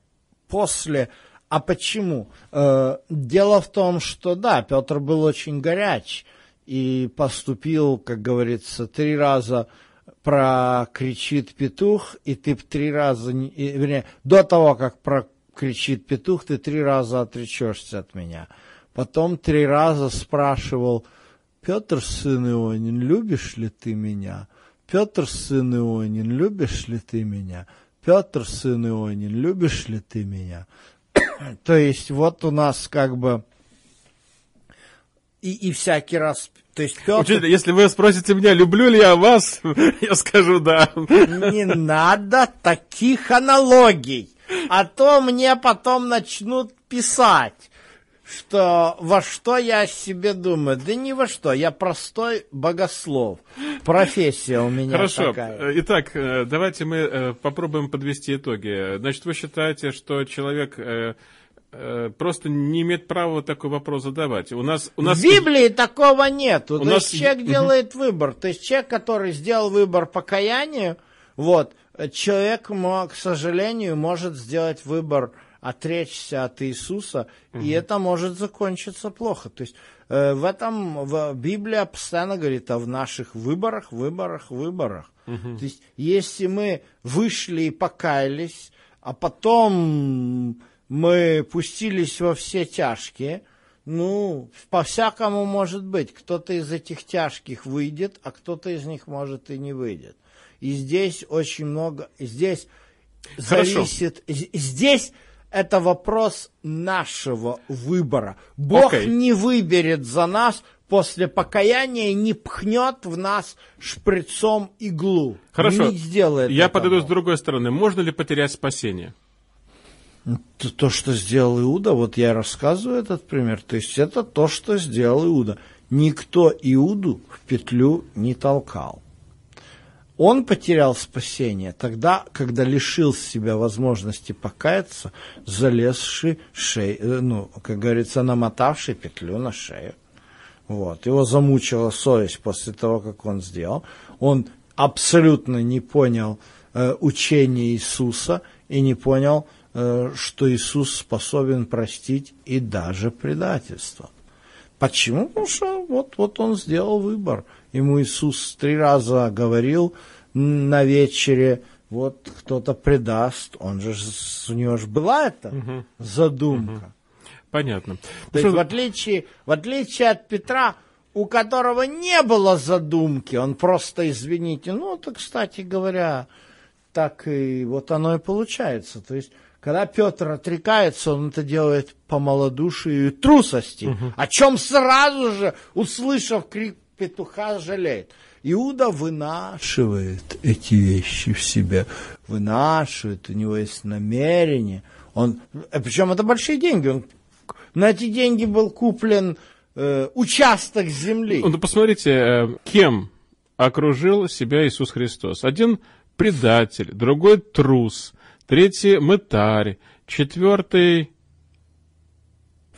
[SPEAKER 2] после... А почему? Э, дело в том, что да, Петр был очень горяч и поступил, как говорится, три раза прокричит петух, и ты три раза, вернее, до того, как прокричит петух, ты три раза отречешься от меня. Потом три раза спрашивал, Петр, сын Ионин, любишь ли ты меня? Петр, сын Ионин, любишь ли ты меня? Петр, сын Ионин, любишь ли ты меня? То есть вот у нас как бы и, и всякий раз, то есть
[SPEAKER 1] Петр... Учитель, если вы спросите меня, люблю ли я вас, я скажу да.
[SPEAKER 2] Не надо таких аналогий, а то мне потом начнут писать что во что я себе думаю? Да ни во что, я простой богослов. Профессия у меня
[SPEAKER 1] Хорошо.
[SPEAKER 2] такая.
[SPEAKER 1] Итак, э, давайте мы э, попробуем подвести итоги. Значит, вы считаете, что человек э, просто не имеет права такой вопрос задавать. У нас, у нас...
[SPEAKER 2] В Библии такого нет. У То нас... есть человек делает выбор. То есть человек, который сделал выбор покаяния, вот, человек, к сожалению, может сделать выбор отречься от Иисуса, угу. и это может закончиться плохо. То есть э, в этом в Библия постоянно говорит о наших выборах, выборах, выборах. Угу. То есть если мы вышли и покаялись, а потом мы пустились во все тяжкие, ну, по-всякому может быть. Кто-то из этих тяжких выйдет, а кто-то из них может и не выйдет. И здесь очень много, здесь Хорошо. зависит, здесь это вопрос нашего выбора. Бог okay. не выберет за нас после покаяния, не пхнет в нас шприцом иглу.
[SPEAKER 1] Хорошо.
[SPEAKER 2] Не сделает
[SPEAKER 1] Я этого. подойду с другой стороны. Можно ли потерять спасение?
[SPEAKER 2] То, то, что сделал Иуда, вот я рассказываю этот пример. То есть это то, что сделал Иуда. Никто Иуду в петлю не толкал. Он потерял спасение тогда, когда лишил себя возможности покаяться, залезший шею, э, ну, как говорится, намотавший петлю на шею. Вот. Его замучила совесть после того, как он сделал. Он абсолютно не понял э, учения Иисуса и не понял, э, что Иисус способен простить и даже предательство. Почему? Потому что вот, вот он сделал выбор. Ему Иисус три раза говорил на вечере, вот кто-то предаст, он же, у него же была эта угу. задумка. Угу.
[SPEAKER 1] Понятно.
[SPEAKER 2] То что... есть в отличие, в отличие от Петра, у которого не было задумки, он просто, извините, ну, это, кстати говоря, так и вот оно и получается. То есть когда Петр отрекается, он это делает по малодушию и трусости, угу. о чем сразу же, услышав крик петуха, жалеет. Иуда вынашивает эти вещи в себе, вынашивает, у него есть намерение. Он, э, причем это большие деньги, он, на эти деньги был куплен э, участок земли.
[SPEAKER 1] Ну, посмотрите, э, кем окружил себя Иисус Христос. Один предатель, другой трус, третий мытарь, четвертый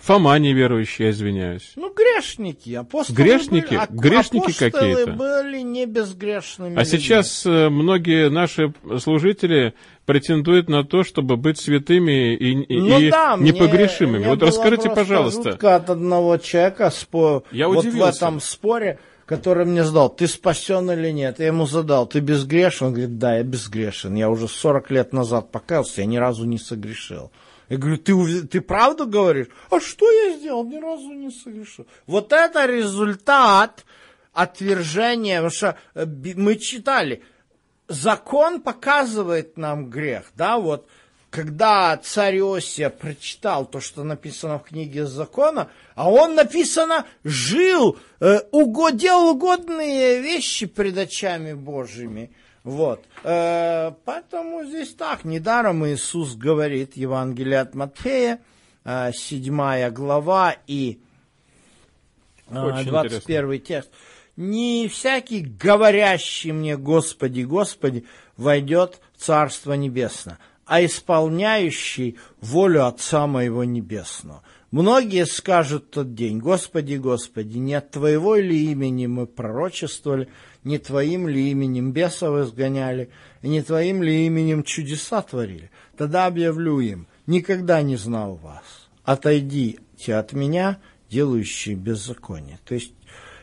[SPEAKER 1] Фома неверующий, я извиняюсь.
[SPEAKER 2] Ну, грешники, апостолы
[SPEAKER 1] Грешники?
[SPEAKER 2] были, а-
[SPEAKER 1] Грешники какие-то?
[SPEAKER 2] были не безгрешными
[SPEAKER 1] А
[SPEAKER 2] людьми.
[SPEAKER 1] сейчас э, многие наши служители претендуют на то, чтобы быть святыми и, и-
[SPEAKER 2] Ну
[SPEAKER 1] и
[SPEAKER 2] да,
[SPEAKER 1] непогрешимыми.
[SPEAKER 2] мне
[SPEAKER 1] Вот расскажите, пожалуйста.
[SPEAKER 2] жутко от одного человека спо...
[SPEAKER 1] Я
[SPEAKER 2] вот в
[SPEAKER 1] удивился.
[SPEAKER 2] этом споре, который мне задал, ты спасен или нет? Я ему задал, ты безгрешен? Он говорит, да, я безгрешен. Я уже 40 лет назад покаялся, я ни разу не согрешил. Я говорю, ты, ты правду говоришь? А что я сделал? Ни разу не согрешил. Вот это результат отвержения, потому что э, мы читали, закон показывает нам грех, да, вот, когда царь Иосия прочитал то, что написано в книге закона, а он написано жил, э, уго- угодные вещи пред очами Божьими. Вот. Э, поэтому здесь так. Недаром Иисус говорит, Евангелие от Матфея, э, 7 глава и э,
[SPEAKER 1] Очень
[SPEAKER 2] 21 текст. Не всякий, говорящий мне, Господи, Господи, войдет в Царство Небесное, а исполняющий волю Отца Моего Небесного. Многие скажут в тот день, Господи, Господи, не от Твоего ли имени мы пророчествовали, не Твоим ли именем бесов изгоняли, и не Твоим ли именем чудеса творили? Тогда объявлю им, никогда не знал вас. Отойдите от меня, делающие беззаконие. То есть,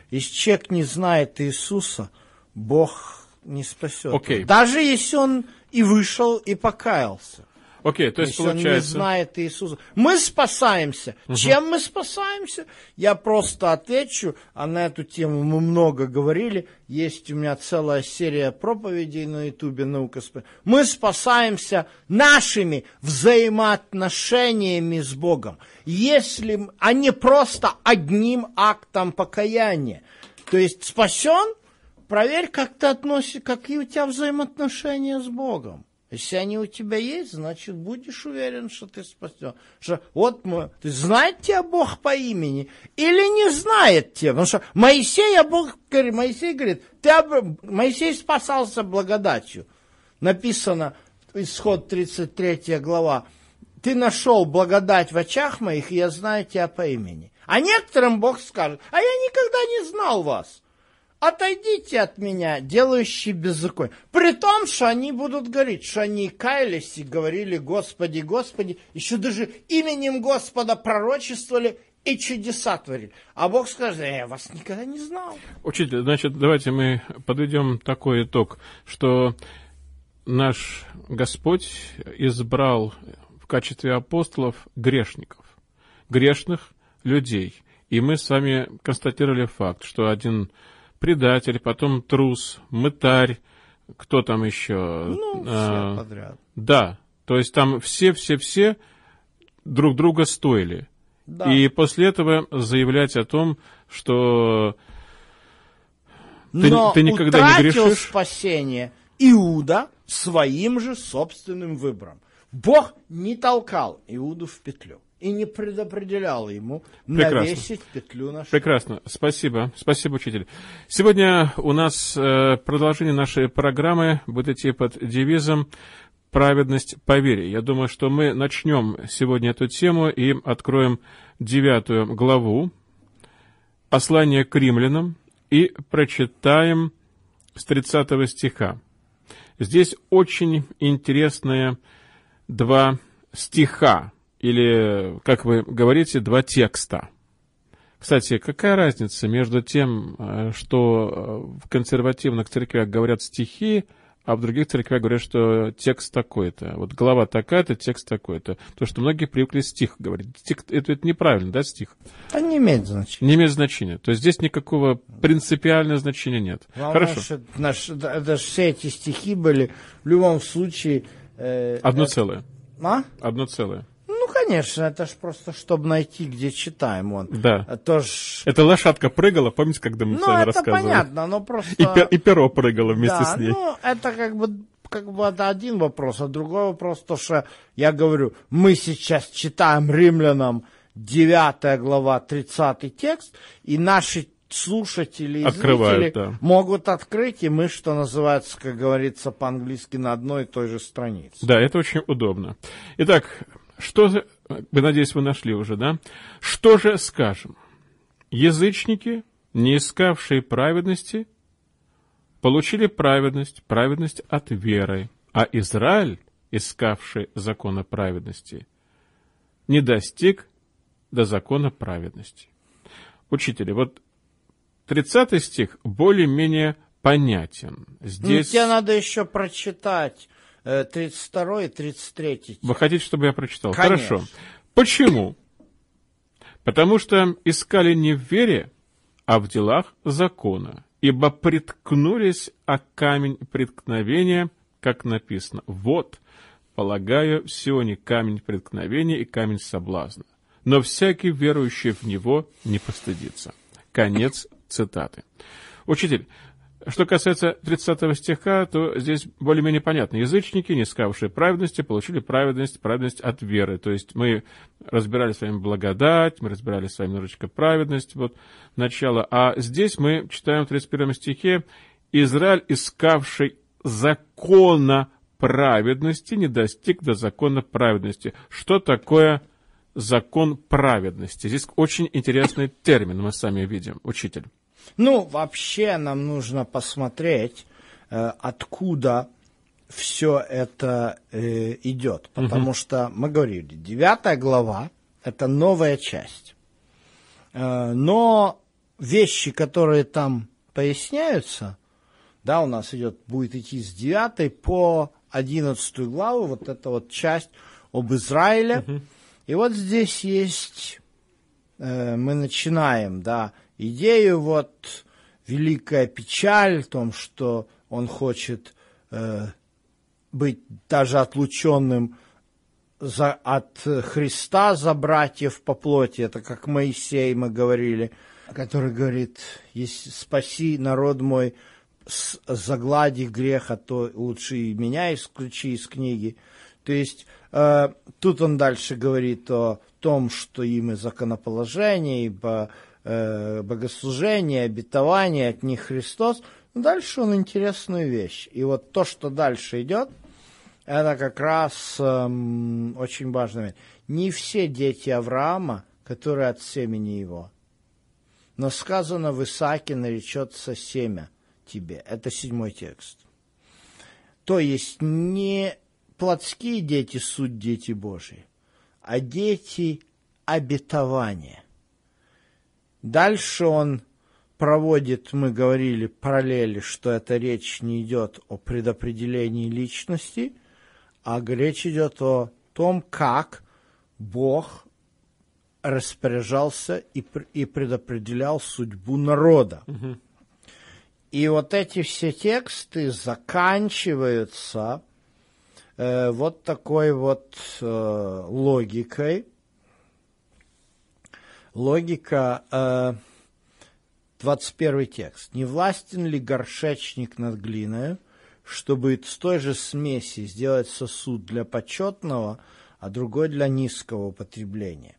[SPEAKER 2] если человек не знает Иисуса, Бог не спасет. Его. Даже если он и вышел, и покаялся.
[SPEAKER 1] Окей, то есть
[SPEAKER 2] если он не
[SPEAKER 1] получается...
[SPEAKER 2] знает Иисуса. Мы спасаемся. Чем мы спасаемся? Я просто отвечу, а на эту тему мы много говорили. Есть у меня целая серия проповедей на Ютубе «Наука спа-». Мы спасаемся нашими взаимоотношениями с Богом. Если, а не просто одним актом покаяния. То есть спасен, проверь, как ты относишься, какие у тебя взаимоотношения с Богом. Если они у тебя есть, значит, будешь уверен, что ты спасен. Что вот мы, ты знает тебя Бог по имени или не знает тебя? Потому что Моисей, а Бог Моисей говорит, ты, Моисей спасался благодатью. Написано, исход 33 глава, ты нашел благодать в очах моих, и я знаю тебя по имени. А некоторым Бог скажет, а я никогда не знал вас. Отойдите от меня, делающие беззаконие. При том, что они будут говорить, что они каялись и говорили, Господи, Господи, еще даже именем Господа пророчествовали и чудеса творили. А Бог скажет, я вас никогда не знал.
[SPEAKER 1] Учитель, значит, давайте мы подведем такой итог, что наш Господь избрал в качестве апостолов грешников, грешных людей. И мы с вами констатировали факт, что один предатель, потом трус, мытарь, кто там еще?
[SPEAKER 2] Ну,
[SPEAKER 1] А,
[SPEAKER 2] все подряд.
[SPEAKER 1] Да, то есть там все-все-все друг друга стоили.
[SPEAKER 2] Да.
[SPEAKER 1] И после этого заявлять о том, что ты-
[SPEAKER 2] Но
[SPEAKER 1] ты никогда не
[SPEAKER 2] утратил
[SPEAKER 1] грешишь?
[SPEAKER 2] спасение Иуда своим же собственным выбором. Бог не толкал Иуду в петлю и не предопределял ему
[SPEAKER 1] Прекрасно.
[SPEAKER 2] навесить петлю на шею.
[SPEAKER 1] Прекрасно, спасибо, спасибо, учитель. Сегодня у нас э, продолжение нашей программы будет идти под девизом «Праведность по вере». Я думаю, что мы начнем сегодня эту тему и откроем девятую главу послания к римлянам и прочитаем с 30 стиха. Здесь очень интересные два стиха, или, как вы говорите, два текста. Кстати, какая разница между тем, э, что э, в консервативных церквях говорят стихи, а в других церквях говорят, что текст такой-то. Вот глава такая-то, текст такой-то. То, что многие привыкли стих говорить. Стих, это, это неправильно, да, стих?
[SPEAKER 2] Это не имеет значения.
[SPEAKER 1] Не имеет значения. То есть здесь никакого принципиального значения нет.
[SPEAKER 2] Главное,
[SPEAKER 1] Хорошо.
[SPEAKER 2] что наш- да, это ж все эти стихи были в любом случае... э,
[SPEAKER 1] Одно
[SPEAKER 2] это-
[SPEAKER 1] целое.
[SPEAKER 2] А?
[SPEAKER 1] Одно целое.
[SPEAKER 2] Ну, конечно, это ж просто, чтобы найти, где читаем. Вон.
[SPEAKER 1] Да.
[SPEAKER 2] А То ж...
[SPEAKER 1] Это лошадка прыгала, помните, когда мы с
[SPEAKER 2] Ну,
[SPEAKER 1] вами
[SPEAKER 2] это
[SPEAKER 1] рассказывали?
[SPEAKER 2] понятно, но просто...
[SPEAKER 1] И, пер- и перо прыгало вместе
[SPEAKER 2] да,
[SPEAKER 1] с ней.
[SPEAKER 2] ну, это как бы, как бы это один вопрос, а другой вопрос, то, что я говорю, мы сейчас читаем римлянам 9 глава, 30 текст, и наши слушатели и
[SPEAKER 1] Открывают,
[SPEAKER 2] зрители
[SPEAKER 1] да.
[SPEAKER 2] могут открыть, и мы, что называется, как говорится по-английски, на одной и той же странице.
[SPEAKER 1] Да, это очень удобно. Итак, что вы, надеюсь, вы нашли уже, да? Что же скажем? Язычники, не искавшие праведности, получили праведность, праведность от веры, а Израиль, искавший закона праведности, не достиг до закона праведности. Учители, вот 30 стих более-менее понятен.
[SPEAKER 2] Здесь... Ну, тебе надо еще прочитать 32 э, и 33.
[SPEAKER 1] Вы хотите, чтобы я прочитал?
[SPEAKER 2] Конечно.
[SPEAKER 1] Хорошо. Почему? Потому что искали не в вере, а в делах закона, ибо приткнулись о камень преткновения, как написано. Вот, полагаю, в Сионе камень преткновения и камень соблазна. Но всякий верующий в него не постыдится. Конец цитаты. Учитель, что касается 30 стиха, то здесь более-менее понятно. Язычники, не искавшие праведности, получили праведность, праведность от веры. То есть мы разбирали с вами благодать, мы разбирали с вами немножечко праведность, вот начало. А здесь мы читаем в 31 стихе, Израиль, искавший закона праведности, не достиг до закона праведности. Что такое закон праведности? Здесь очень интересный термин мы сами видим, учитель.
[SPEAKER 2] Ну, вообще нам нужно посмотреть, э, откуда все это э, идет. Потому угу. что мы говорили, девятая глава – это новая часть. Э, но вещи, которые там поясняются, да, у нас идет, будет идти с 9 по 11 главу, вот эта вот часть об Израиле. Угу. И вот здесь есть, э, мы начинаем, да, идею вот великая печаль в том, что он хочет э, быть даже отлученным за, от Христа за братьев по плоти. Это как Моисей, мы говорили, который говорит, если спаси народ мой, заглади греха, то лучше и меня исключи из книги. То есть э, тут он дальше говорит о том, что им и законоположение, ибо э, богослужение, обетование от них Христос. Дальше он интересную вещь. И вот то, что дальше идет, это как раз эм, очень важно. Не все дети Авраама, которые от семени его. Но сказано в Исааке наречется семя тебе. Это седьмой текст. То есть не плотские дети суть дети Божии, а дети обетования – Дальше он проводит, мы говорили, параллели, что эта речь не идет о предопределении личности, а речь идет о том, как Бог распоряжался и, и предопределял судьбу народа. Угу. И вот эти все тексты заканчиваются э, вот такой вот э, логикой, Логика, э, 21 текст. «Не властен ли горшечник над глиною, чтобы с той же смеси сделать сосуд для почетного, а другой для низкого употребления?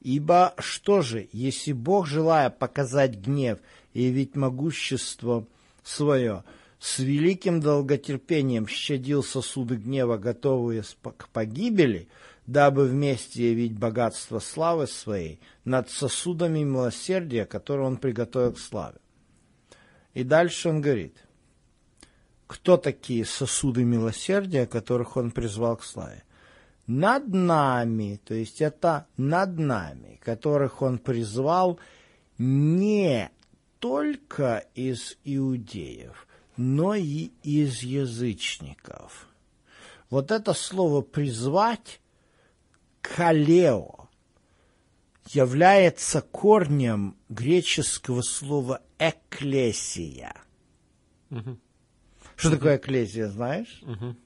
[SPEAKER 2] Ибо что же, если Бог, желая показать гнев и явить могущество свое, с великим долготерпением щадил сосуды гнева, готовые к погибели, дабы вместе явить богатство славы своей над сосудами милосердия, которые он приготовил к славе. И дальше он говорит, кто такие сосуды милосердия, которых он призвал к славе? Над нами, то есть это над нами, которых он призвал не только из иудеев, но и из язычников. Вот это слово «призвать» «калео» является корнем греческого слова «экклесия». Угу. Что угу. такое «экклесия», знаешь? Угу.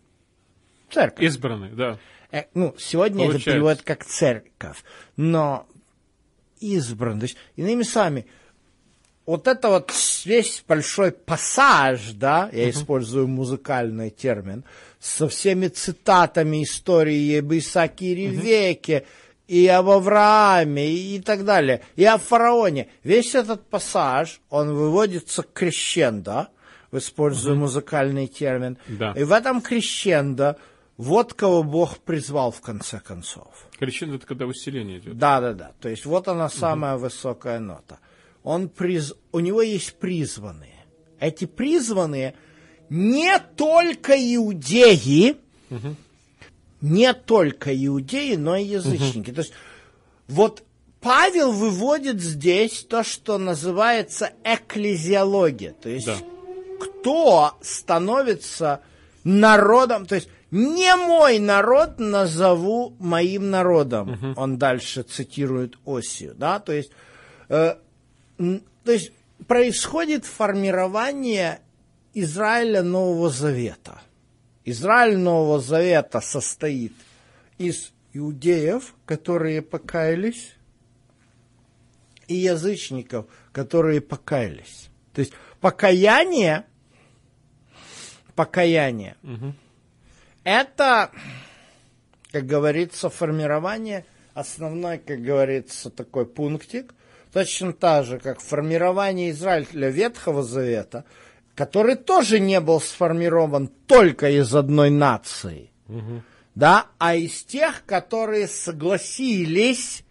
[SPEAKER 1] Церковь. Избранный, да.
[SPEAKER 2] Э, ну, сегодня Получается. это переводят как «церковь», но избранный. То есть, иными словами, вот это вот весь большой пассаж, да, я uh-huh. использую музыкальный термин, со всеми цитатами истории об Исааке и Ревеке, uh-huh. и об Аврааме, и так далее, и о фараоне. Весь этот пассаж, он выводится к крещендо, используя uh-huh. музыкальный термин.
[SPEAKER 1] Да.
[SPEAKER 2] И в этом крещендо вот кого Бог призвал в конце концов.
[SPEAKER 1] Крещение это когда усиление идет.
[SPEAKER 2] Да, да, да. То есть вот она самая угу. высокая нота. Он приз... У него есть призванные. Эти призванные не только иудеи, угу. не только иудеи, но и язычники. Угу. То есть вот Павел выводит здесь то, что называется экклезиология. То есть да. кто становится народом, то есть не мой народ назову моим народом. Угу. Он дальше цитирует Осию, да, то есть, э, то есть происходит формирование Израиля Нового Завета. Израиль Нового Завета состоит из иудеев, которые покаялись, и язычников, которые покаялись. То есть покаяние, покаяние, угу. это, как говорится, формирование, основной, как говорится, такой пунктик, точно так же, как формирование Израиля Ветхого Завета, который тоже не был сформирован только из одной нации, угу. да, а из тех, которые согласились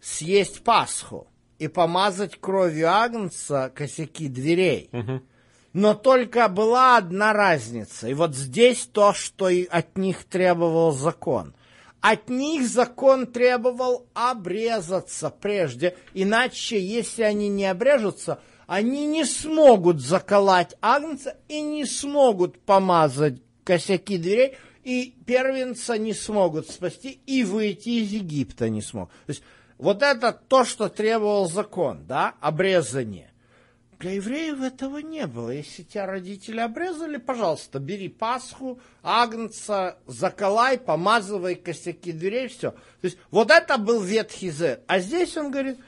[SPEAKER 2] съесть Пасху и помазать кровью Агнца косяки дверей. Угу. Но только была одна разница. И вот здесь то, что и от них требовал закон. От них закон требовал обрезаться прежде, иначе, если они не обрежутся, они не смогут заколоть агнца и не смогут помазать косяки дверей, и первенца не смогут спасти, и выйти из Египта не смогут. То есть вот это то, что требовал закон, да, обрезание. Для евреев этого не было. Если тебя родители обрезали, пожалуйста, бери Пасху, Агнца, заколай, помазывай косяки дверей, все. То есть вот это был Ветхий Завет. А здесь он говорит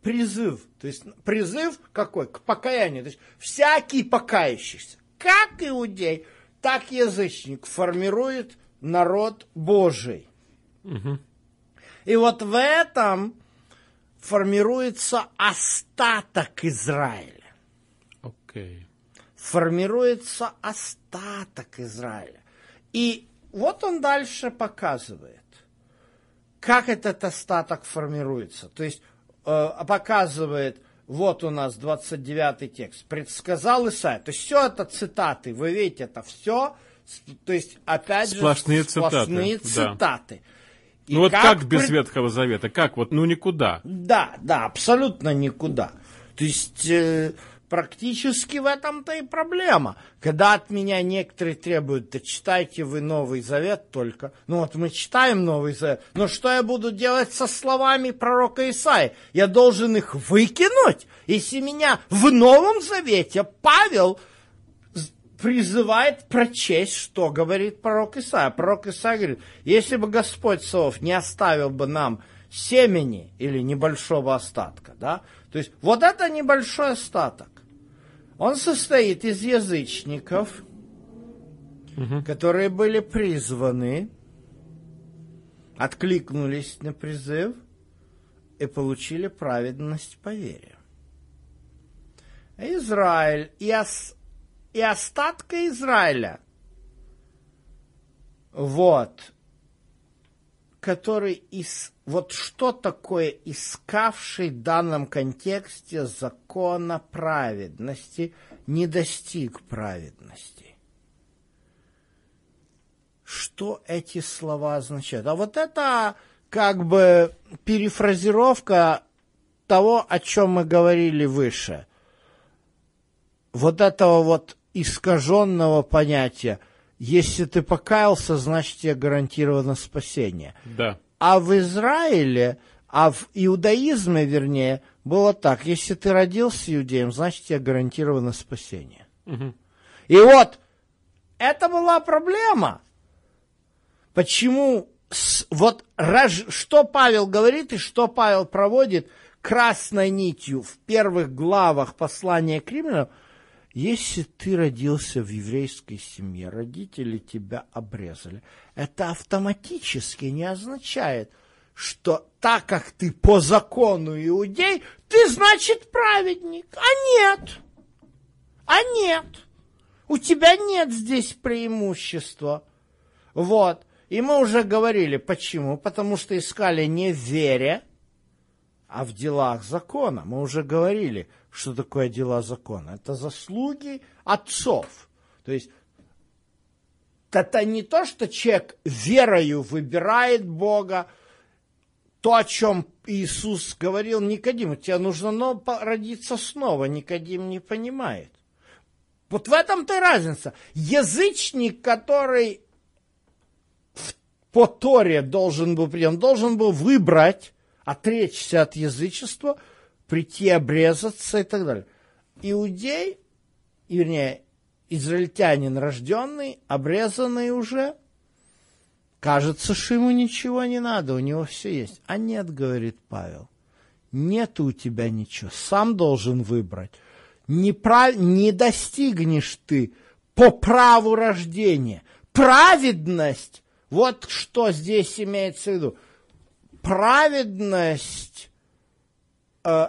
[SPEAKER 2] призыв. То есть призыв какой? К покаянию. То есть всякий покающийся, как иудей, так язычник, формирует народ Божий. Угу. И вот в этом формируется остаток Израиля.
[SPEAKER 1] Okay.
[SPEAKER 2] Формируется остаток Израиля. И вот он дальше показывает, как этот остаток формируется. То есть э, показывает, вот у нас 29 текст, предсказал Исаия. То есть все это цитаты, вы видите, это все, то есть опять
[SPEAKER 1] сплошные
[SPEAKER 2] же сплошные
[SPEAKER 1] цитаты.
[SPEAKER 2] цитаты. Да.
[SPEAKER 1] И ну вот как, как без Ветхого Завета? Как вот, ну никуда.
[SPEAKER 2] Да, да, абсолютно никуда. То есть э, практически в этом-то и проблема. Когда от меня некоторые требуют, да читайте вы Новый Завет только. Ну вот мы читаем Новый Завет, но что я буду делать со словами пророка Исаи? Я должен их выкинуть? Если меня в Новом Завете Павел призывает прочесть, что говорит пророк Исаия. Пророк Исаия говорит, если бы Господь Сов не оставил бы нам семени или небольшого остатка, да, то есть вот это небольшой остаток, он состоит из язычников, угу. которые были призваны, откликнулись на призыв и получили праведность по вере. Израиль и ос и остатка Израиля. Вот. Который из... Вот что такое искавший в данном контексте закона праведности не достиг праведности? Что эти слова означают? А вот это как бы перефразировка того, о чем мы говорили выше. Вот этого вот искаженного понятия. Если ты покаялся, значит тебе гарантировано спасение.
[SPEAKER 1] Да.
[SPEAKER 2] А в Израиле, а в иудаизме, вернее, было так. Если ты родился иудеем, значит тебе гарантировано спасение. Угу. И вот, это была проблема. Почему, вот что Павел говорит и что Павел проводит красной нитью в первых главах послания к римлянам – если ты родился в еврейской семье, родители тебя обрезали, это автоматически не означает, что так как ты по закону иудей, ты значит праведник. А нет. А нет. У тебя нет здесь преимущества. Вот. И мы уже говорили, почему. Потому что искали не в вере, а в делах закона. Мы уже говорили, что такое дела закона. Это заслуги отцов. То есть это не то, что человек верою выбирает Бога, то, о чем Иисус говорил Никодиму, тебе нужно но родиться снова, Никодим не понимает. Вот в этом-то и разница. Язычник, который по Торе должен был, он должен был выбрать, отречься от язычества, прийти обрезаться и так далее. Иудей, вернее, израильтянин рожденный, обрезанный уже, кажется, что ему ничего не надо, у него все есть. А нет, говорит Павел, нет у тебя ничего, сам должен выбрать. Не, прав... не достигнешь ты по праву рождения. Праведность, вот что здесь имеется в виду. Праведность, э,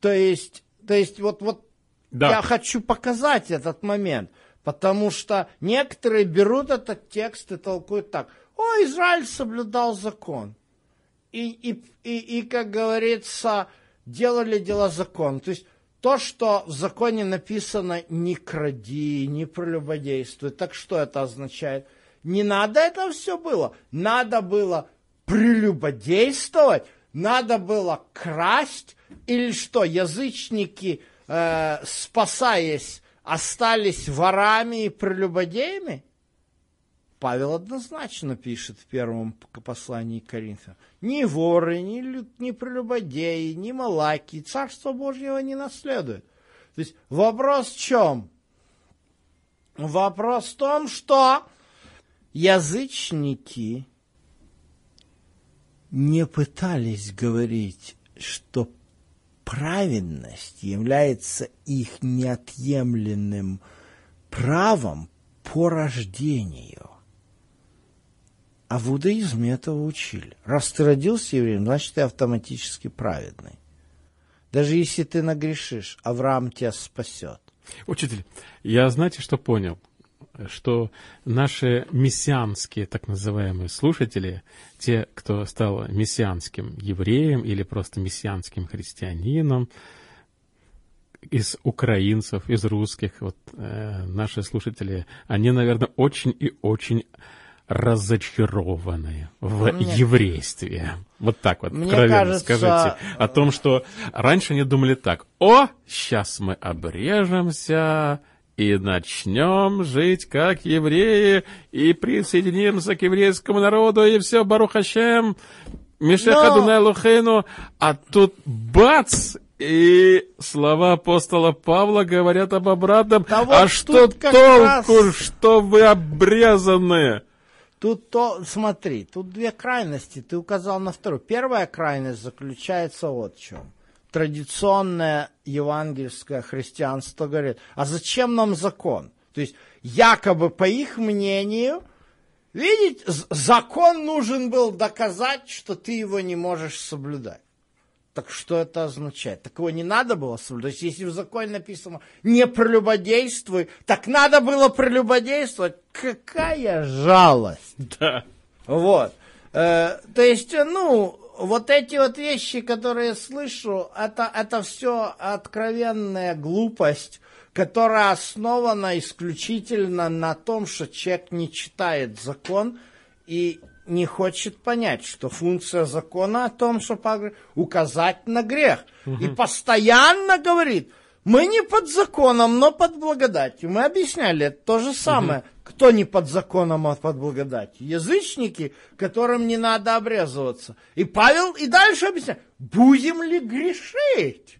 [SPEAKER 2] то есть, то есть вот, вот да. Я хочу показать этот момент, потому что некоторые берут этот текст и толкуют так. О, Израиль соблюдал закон. И, и, и, и как говорится, делали дела закон. То есть то, что в законе написано «не кради», «не прелюбодействуй», так что это означает? Не надо это все было. Надо было прелюбодействовать, надо было красть, или что, язычники – э, спасаясь, остались ворами и прелюбодеями? Павел однозначно пишет в первом послании к Коринфянам. Ни воры, ни, ни прелюбодеи, ни малаки Царство Божьего не наследуют. То есть вопрос в чем? Вопрос в том, что язычники не пытались говорить, что праведность является их неотъемлемым правом по рождению. А в иудаизме этого учили. Раз ты родился евреем, значит, ты автоматически праведный. Даже если ты нагрешишь, Авраам тебя спасет.
[SPEAKER 1] Учитель, я знаете, что понял? Что наши мессианские, так называемые слушатели, те, кто стал мессианским евреем или просто мессианским христианином, из украинцев, из русских, вот э, наши слушатели, они, наверное, очень и очень разочарованы в Мне... еврействе. Вот так вот, Мне откровенно кажется... скажите. О том, что раньше они думали так, о, сейчас мы обрежемся, и начнем жить как евреи, и присоединимся к еврейскому народу, и все, Барухашем, Мишеха Но... Лухейну, а тут бац, и слова апостола Павла говорят об обратном. Да вот а что толку, раз... что вы обрезаны?
[SPEAKER 2] Тут то, смотри, тут две крайности. Ты указал на вторую. Первая крайность заключается вот в чем традиционное евангельское христианство говорит, а зачем нам закон? То есть якобы по их мнению, видите, закон нужен был доказать, что ты его не можешь соблюдать. Так что это означает? Так его не надо было соблюдать. То есть, если в законе написано «не прелюбодействуй», так надо было прелюбодействовать. Какая жалость!
[SPEAKER 1] Да.
[SPEAKER 2] Вот. Э, то есть, ну, вот эти вот вещи, которые я слышу, это, это все откровенная глупость, которая основана исключительно на том, что человек не читает закон и не хочет понять, что функция закона о том, чтобы указать на грех. Угу. И постоянно говорит, мы не под законом, но под благодатью. Мы объясняли, это то же самое. Угу. Кто не под законом, а под благодатью? Язычники, которым не надо обрезываться. И Павел и дальше объясняет, будем ли грешить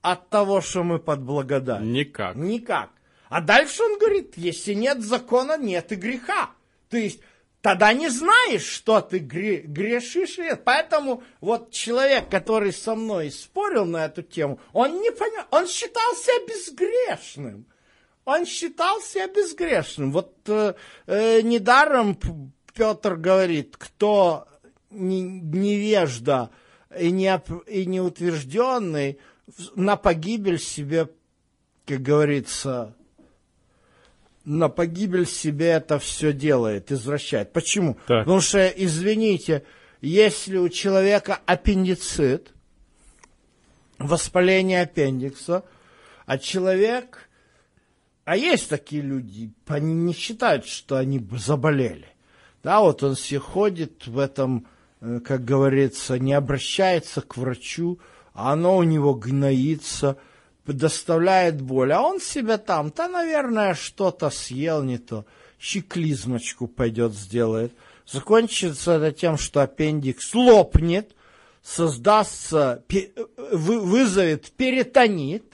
[SPEAKER 2] от того, что мы под благодатью?
[SPEAKER 1] Никак.
[SPEAKER 2] Никак. А дальше он говорит, если нет закона, нет и греха. То есть тогда не знаешь, что ты грешишь. Поэтому вот человек, который со мной спорил на эту тему, он не понял, он считал себя безгрешным. Он считал себя безгрешным. Вот э, э, недаром Петр говорит, кто не, невежда и, не, и неутвержденный, на погибель себе, как говорится, на погибель себе это все делает, извращает. Почему?
[SPEAKER 1] Так.
[SPEAKER 2] Потому что, извините, если у человека аппендицит, воспаление аппендикса, а человек, а есть такие люди, они не считают, что они заболели. Да, вот он все ходит в этом, э, как говорится, не обращается к врачу, а оно у него гноится, доставляет боль, а он себе там, то, наверное, что-то съел не то, щеклизмочку пойдет сделает. Закончится это тем, что аппендикс лопнет, создастся, вызовет перитонит,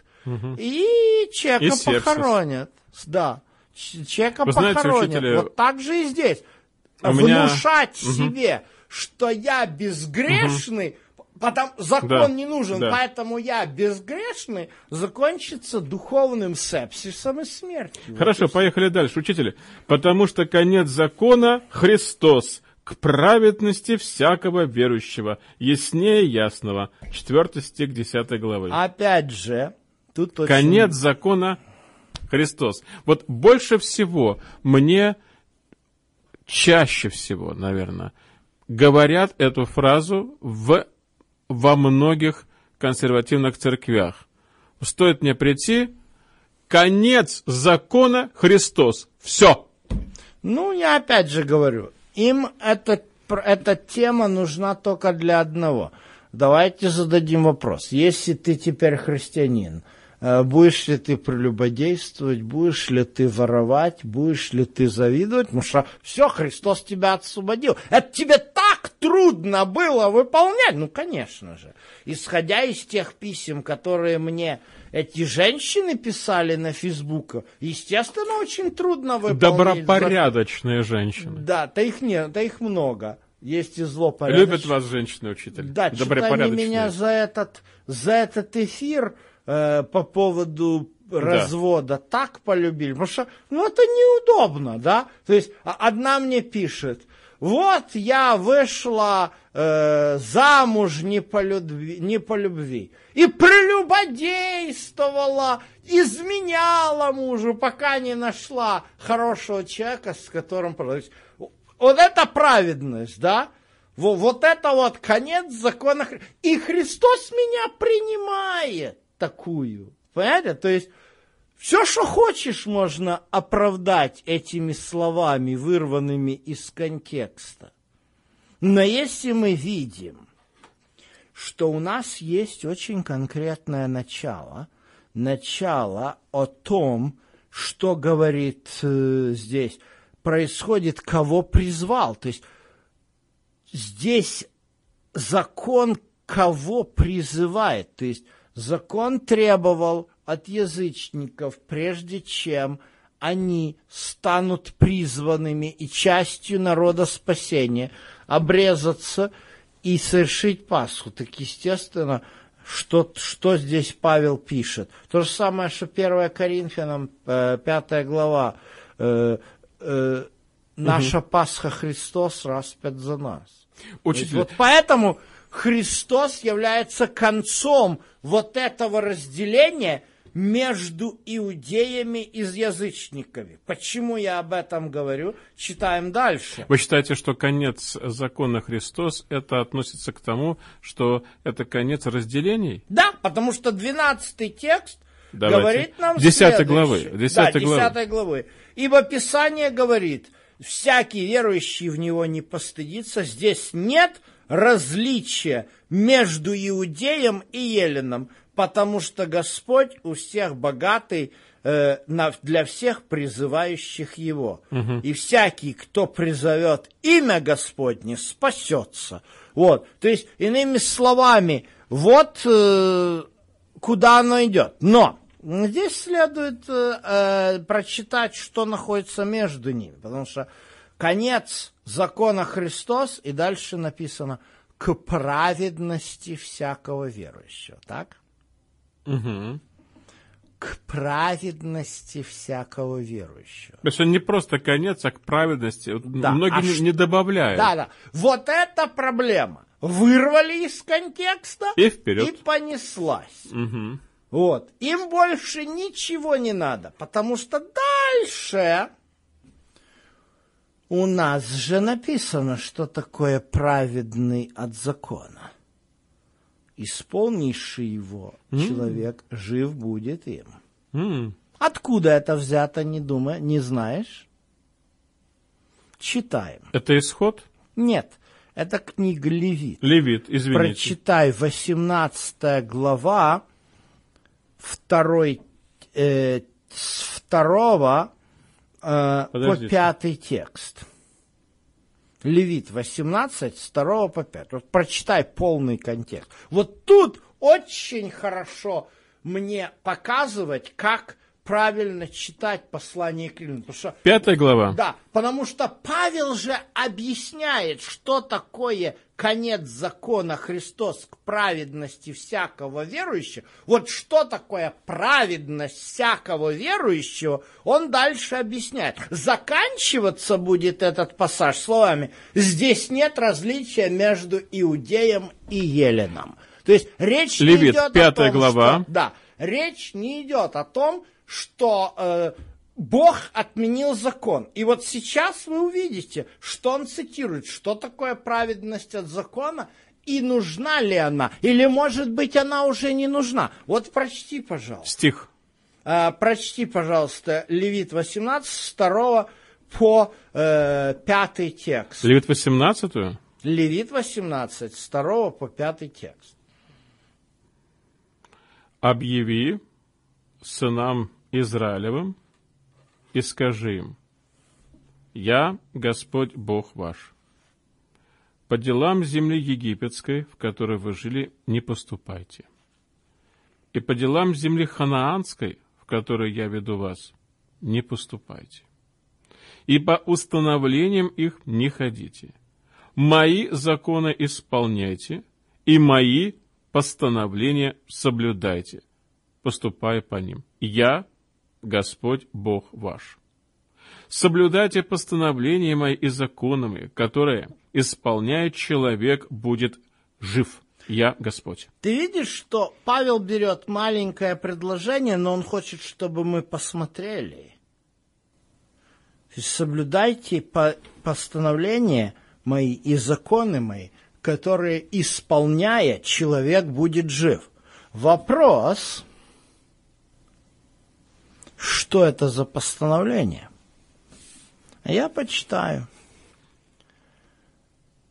[SPEAKER 2] и человека
[SPEAKER 1] И
[SPEAKER 2] похоронят. Да, человека
[SPEAKER 1] Вы знаете,
[SPEAKER 2] похоронят.
[SPEAKER 1] учителя,
[SPEAKER 2] Вот так же и здесь.
[SPEAKER 1] у меня-
[SPEAKER 2] Внушать себе, что я безгрешный, Потом закон
[SPEAKER 1] Да,
[SPEAKER 2] не нужен,
[SPEAKER 1] да.
[SPEAKER 2] поэтому я безгрешный, закончится духовным сепсисом и смертью.
[SPEAKER 1] Хорошо, поехали дальше, учитель. Потому что конец закона — Христос, к праведности всякого верующего, яснее ясного. Четвертый стих 10 главы.
[SPEAKER 2] Опять же, тут очень...
[SPEAKER 1] Конец закона — Христос. Вот больше всего мне, чаще всего, наверное, говорят эту фразу в, во многих консервативных церквях. Стоит мне прийти, конец закона — Христос. Все.
[SPEAKER 2] Ну, я опять же говорю, им пр- эта тема нужна только для одного. Давайте зададим вопрос. Если ты теперь христианин, э, будешь ли ты прелюбодействовать, будешь ли ты воровать, будешь ли ты завидовать, потому что все, Христос тебя освободил. Это тебе так трудно было выполнять. Ну, конечно же. Исходя из тех писем, которые мне эти женщины писали на Фейсбуке, естественно, очень трудно выполнить. закон.
[SPEAKER 1] Добропорядочные женщины.
[SPEAKER 2] Да, да их нет, да их много. Есть и злопорядочные.
[SPEAKER 1] Любят вас женщины, учитель.
[SPEAKER 2] Да, что-то они меня за этот, за этот эфир э, по поводу развода так полюбили, потому что, ну, это неудобно, да? То есть, а- одна мне пишет, вот я вышла э, замуж не по, любви, не по любви и прелюбодействовала, изменяла мужу, пока не нашла хорошего человека, с которым... То есть, вот это праведность, да? Во- Вот это вот конец закона. И Христос меня принимает такую. Понимаете? То есть все, что хочешь, можно оправдать этими словами, вырванными из контекста. Но если мы видим, что у нас есть очень конкретное начало, начало о том, что говорит э, здесь, происходит, кого призвал. То есть здесь закон кого призывает. То есть закон требовал от язычников, прежде чем они станут призванными и частью народа спасения, обрезаться и совершить Пасху. Так, естественно, что, что здесь Павел пишет? То же самое, что 1 Коринфянам, э, 5 глава. э, э, Наша Пасха Христос распят за нас.
[SPEAKER 1] Учитель,
[SPEAKER 2] Вот поэтому Христос является концом вот этого разделения между иудеями и язычниками. Почему я об этом говорю? Читаем дальше.
[SPEAKER 1] вы считаете, что конец закона Христос, это относится к тому, что это конец разделений?
[SPEAKER 2] Да, потому что 12 текст
[SPEAKER 1] Давайте.
[SPEAKER 2] говорит нам
[SPEAKER 1] 10
[SPEAKER 2] следующее.
[SPEAKER 1] главы, 10
[SPEAKER 2] да,
[SPEAKER 1] главы.
[SPEAKER 2] 10 главы. Ибо Писание говорит, всякий верующий в него не постыдится. Здесь нет различия между иудеем и еленом, потому что Господь у всех богатый э, на- для всех призывающих его. И всякий, кто призовет имя Господне, спасется. Вот, то есть, иными словами, вот э, куда оно идет. Но здесь следует э, э, прочитать, что находится между ними, потому что конец закона Христос, и дальше написано к праведности всякого верующего, так?
[SPEAKER 1] Мгм.
[SPEAKER 2] К праведности всякого верующего.
[SPEAKER 1] То есть он не просто конец, а к праведности.
[SPEAKER 2] Да,
[SPEAKER 1] Многие
[SPEAKER 2] а
[SPEAKER 1] не,
[SPEAKER 2] ш-
[SPEAKER 1] не добавляют.
[SPEAKER 2] Да, да. Вот это проблема. Вырвали из контекста
[SPEAKER 1] И вперед.
[SPEAKER 2] и понеслась.
[SPEAKER 1] Мгм.
[SPEAKER 2] Вот. Им больше ничего не надо, потому что дальше у нас же написано, что такое праведный от закона. Исполнивший его
[SPEAKER 1] М.
[SPEAKER 2] человек жив будет им.
[SPEAKER 1] М,
[SPEAKER 2] Откуда это взято, не думай, не знаешь? Читаем.
[SPEAKER 1] Это исход?
[SPEAKER 2] Нет, это книга Левит.
[SPEAKER 1] Левит, извините.
[SPEAKER 2] Прочитай 18 глава, второй, э, с второго э, по
[SPEAKER 1] Подождите.
[SPEAKER 2] пятый текст. Левит 18, с второго по пятый. Вот прочитай полный контекст. Вот тут очень хорошо мне показывать, как правильно читать послание к римлянам. Потому что
[SPEAKER 1] Пятая глава.
[SPEAKER 2] да, потому что Павел же объясняет, что такое конец закона Христос к праведности всякого верующего. Вот что такое праведность всякого верующего, он дальше объясняет. Заканчиваться будет этот пассаж словами «Здесь нет различия между иудеем и еленом». То есть речь не
[SPEAKER 1] Левит,
[SPEAKER 2] идет о
[SPEAKER 1] пятая
[SPEAKER 2] том,
[SPEAKER 1] глава.
[SPEAKER 2] что- да, речь не идет о том, что э, Бог отменил закон. И вот сейчас вы увидите, что он цитирует, что такое праведность от закона и нужна ли она, или, может быть, она уже не нужна. Вот прочти, пожалуйста.
[SPEAKER 1] Стих.
[SPEAKER 2] А, прочти, пожалуйста, Левит 18, с 2 по э, 5 текст.
[SPEAKER 1] Левит 18
[SPEAKER 2] Левит 18, с 2 по 5 текст.
[SPEAKER 1] объяви сынам Израилевым и скажи им, «Я Господь Бог ваш. По делам земли египетской, в которой вы жили, не поступайте. И по делам земли ханаанской, в которой я веду вас, не поступайте. И по установлениям их не ходите. Мои законы исполняйте, и мои постановления соблюдайте, поступая по ним. Я Господь Бог ваш. Соблюдайте постановления мои и законы мои, которые исполняет человек, будет жив. Я Господь.
[SPEAKER 2] Ты видишь, что Павел берет маленькое предложение, но он хочет, чтобы мы посмотрели. Соблюдайте по- постановления мои и законы мои, которые, исполняя, человек будет жив. Вопрос, что это за постановление? Я почитаю.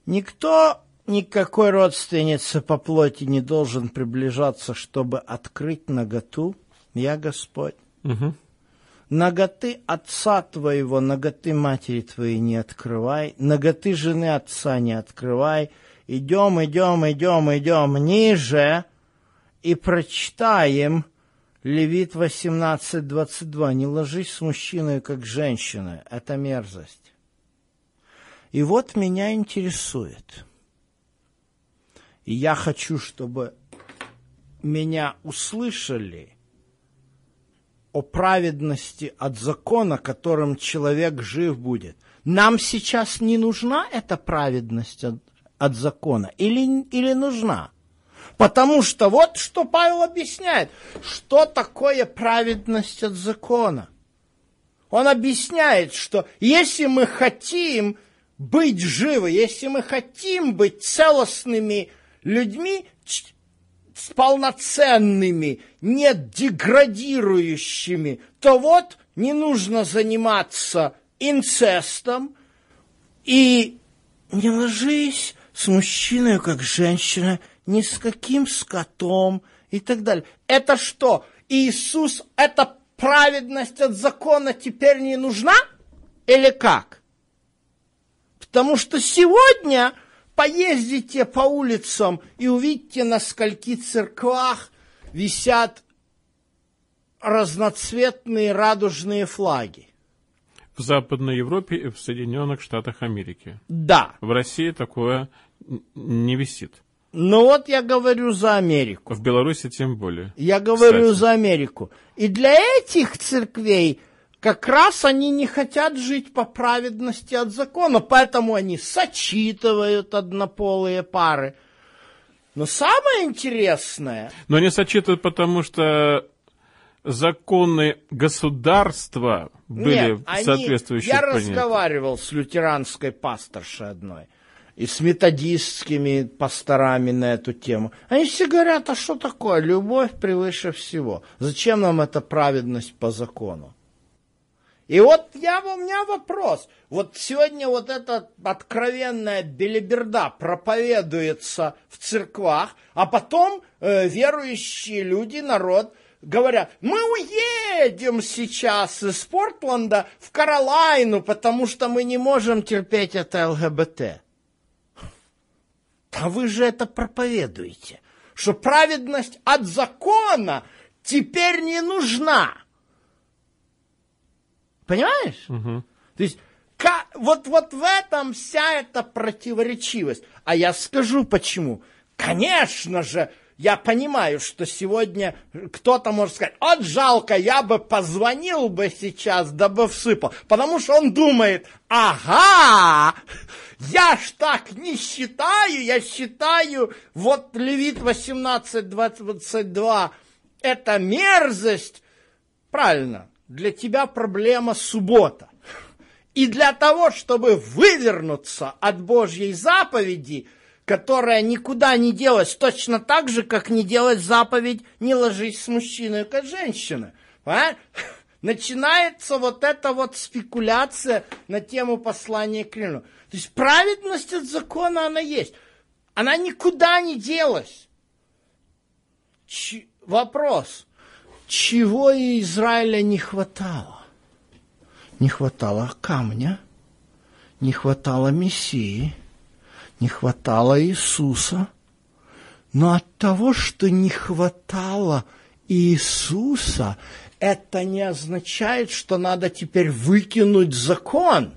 [SPEAKER 2] Никто, никакой родственнице по плоти не должен приближаться, чтобы открыть наготу. Я Господь.
[SPEAKER 1] Мгм.
[SPEAKER 2] Ноготы отца твоего, ноготы матери твоей не открывай, ноготы жены отца не открывай. Идем, идем, идем, идем ниже и прочитаем Левит 18.22. Не ложись с мужчиной, как женщина. Это мерзость. И вот меня интересует. И я хочу, чтобы меня услышали о праведности от закона, которым человек жив будет. Нам сейчас не нужна эта праведность от, от закона или, или нужна? Потому что вот что Павел объясняет, что такое праведность от закона. Он объясняет, что если мы хотим быть живы, если мы хотим быть целостными людьми, с полноценными, не деградирующими, то вот не нужно заниматься инцестом и не ложись с мужчиной, как женщина, ни с каким скотом и так далее. Это что? Иисус, эта праведность от закона теперь не нужна? Или как? Потому что сегодня поездите по улицам и увидите, на скольки церквах висят разноцветные радужные флаги.
[SPEAKER 1] В Западной Европе и в Соединенных Штатах Америки.
[SPEAKER 2] Да.
[SPEAKER 1] В России такое не висит.
[SPEAKER 2] Но вот я говорю за Америку.
[SPEAKER 1] В Беларуси тем более.
[SPEAKER 2] Я говорю
[SPEAKER 1] Кстати.
[SPEAKER 2] за Америку. И для этих церквей как раз они не хотят жить по праведности от закона, поэтому они сочитывают однополые пары, Но самое интересное...
[SPEAKER 1] Но они сочетывают, потому что законы государства были
[SPEAKER 2] Нет, они-
[SPEAKER 1] соответствующие
[SPEAKER 2] Я
[SPEAKER 1] понятия.
[SPEAKER 2] разговаривал с лютеранской пасторшей одной и с методистскими пасторами на эту тему. Они все говорят, а что такое? Любовь превыше всего. Зачем нам эта праведность по закону? И вот я, у меня вопрос. Вот сегодня вот эта откровенная белиберда проповедуется в церквах, а потом э, верующие люди, народ, говорят, мы уедем сейчас из Портленда в Каролайну, потому что мы не можем терпеть это ЛГБТ. А вы же это проповедуете, что праведность от закона теперь не нужна. Понимаешь? То есть ка- вот, вот в этом вся эта противоречивость. А я скажу почему. Конечно же, я понимаю, что сегодня кто-то может сказать, от жалко, я бы позвонил бы сейчас, да бы всыпал. Потому что он думает, ага, я ж так не считаю, я считаю, вот Левит 18, 22, это мерзость. Правильно, для тебя проблема суббота. И для того, чтобы вывернуться от Божьей заповеди, которая никуда не делась, точно так же, как не делать заповедь «не ложись с мужчиной, как женщина». Понимаешь? Начинается вот эта вот спекуляция на тему послания к римлянам. То есть праведность от закона она есть. Она никуда не делась. Ч- Вопрос. Чего и Израиля не хватало? Не хватало камня, не хватало Мессии, не хватало Иисуса. Но от того, что не хватало Иисуса, это не означает, что надо теперь выкинуть закон.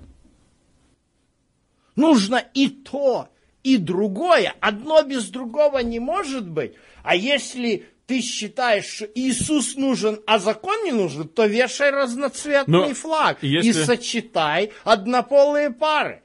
[SPEAKER 2] Нужно и то, и другое. Одно без другого не может быть. А если ты считаешь, что Иисус нужен, а закон не нужен, то вешай разноцветный
[SPEAKER 1] Но
[SPEAKER 2] флаг
[SPEAKER 1] если-
[SPEAKER 2] и сочетай однополые пары.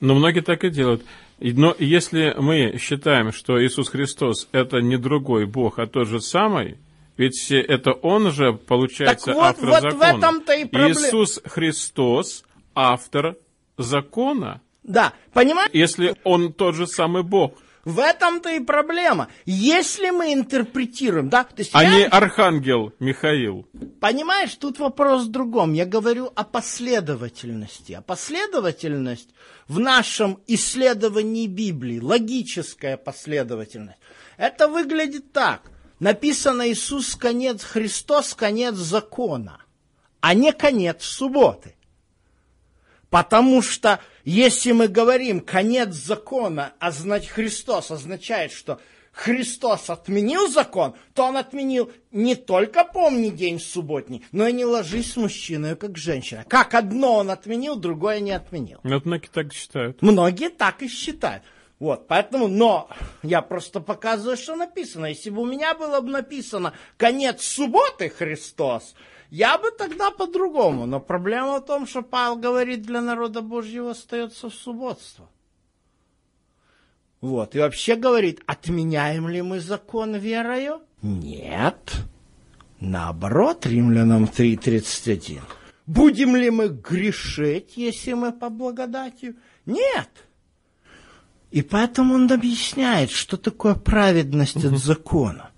[SPEAKER 1] Но многие так и делают. Но если мы считаем, что Иисус Христос это не другой Бог, а тот же самый, ведь это Он же, получается,
[SPEAKER 2] Так вот-
[SPEAKER 1] автор
[SPEAKER 2] вот в
[SPEAKER 1] закона.
[SPEAKER 2] этом-то и проблема.
[SPEAKER 1] Иисус Христос автор закона,
[SPEAKER 2] Да, понимаешь?
[SPEAKER 1] если Он тот же самый Бог,
[SPEAKER 2] В этом-то и проблема. Если мы интерпретируем, да, то есть
[SPEAKER 1] а
[SPEAKER 2] я-
[SPEAKER 1] не архангел Михаил.
[SPEAKER 2] Понимаешь, тут вопрос в другом. Я говорю о последовательности. А последовательность в нашем исследовании Библии, логическая последовательность, это выглядит так. Написано Иисус конец, Христос конец закона, а не конец субботы. Потому что если мы говорим конец закона, а значит Христос означает, что Христос отменил закон, то он отменил не только помни день субботний, но и не ложись с мужчиной, как женщина. Как одно он отменил, другое не отменил.
[SPEAKER 1] Вот многие так считают.
[SPEAKER 2] Многие так и считают. Вот, поэтому, но я просто показываю, что написано. Если бы у меня было бы написано конец субботы Христос, я бы тогда по-другому. Но проблема в том, что Павел говорит, для народа Божьего остается субботство. Вот, и вообще говорит, отменяем ли мы закон верою? Нет. Наоборот, римлянам 3.31. Будем ли мы грешить, если мы по благодатию? Нет. И поэтому он объясняет, что такое праведность от закона.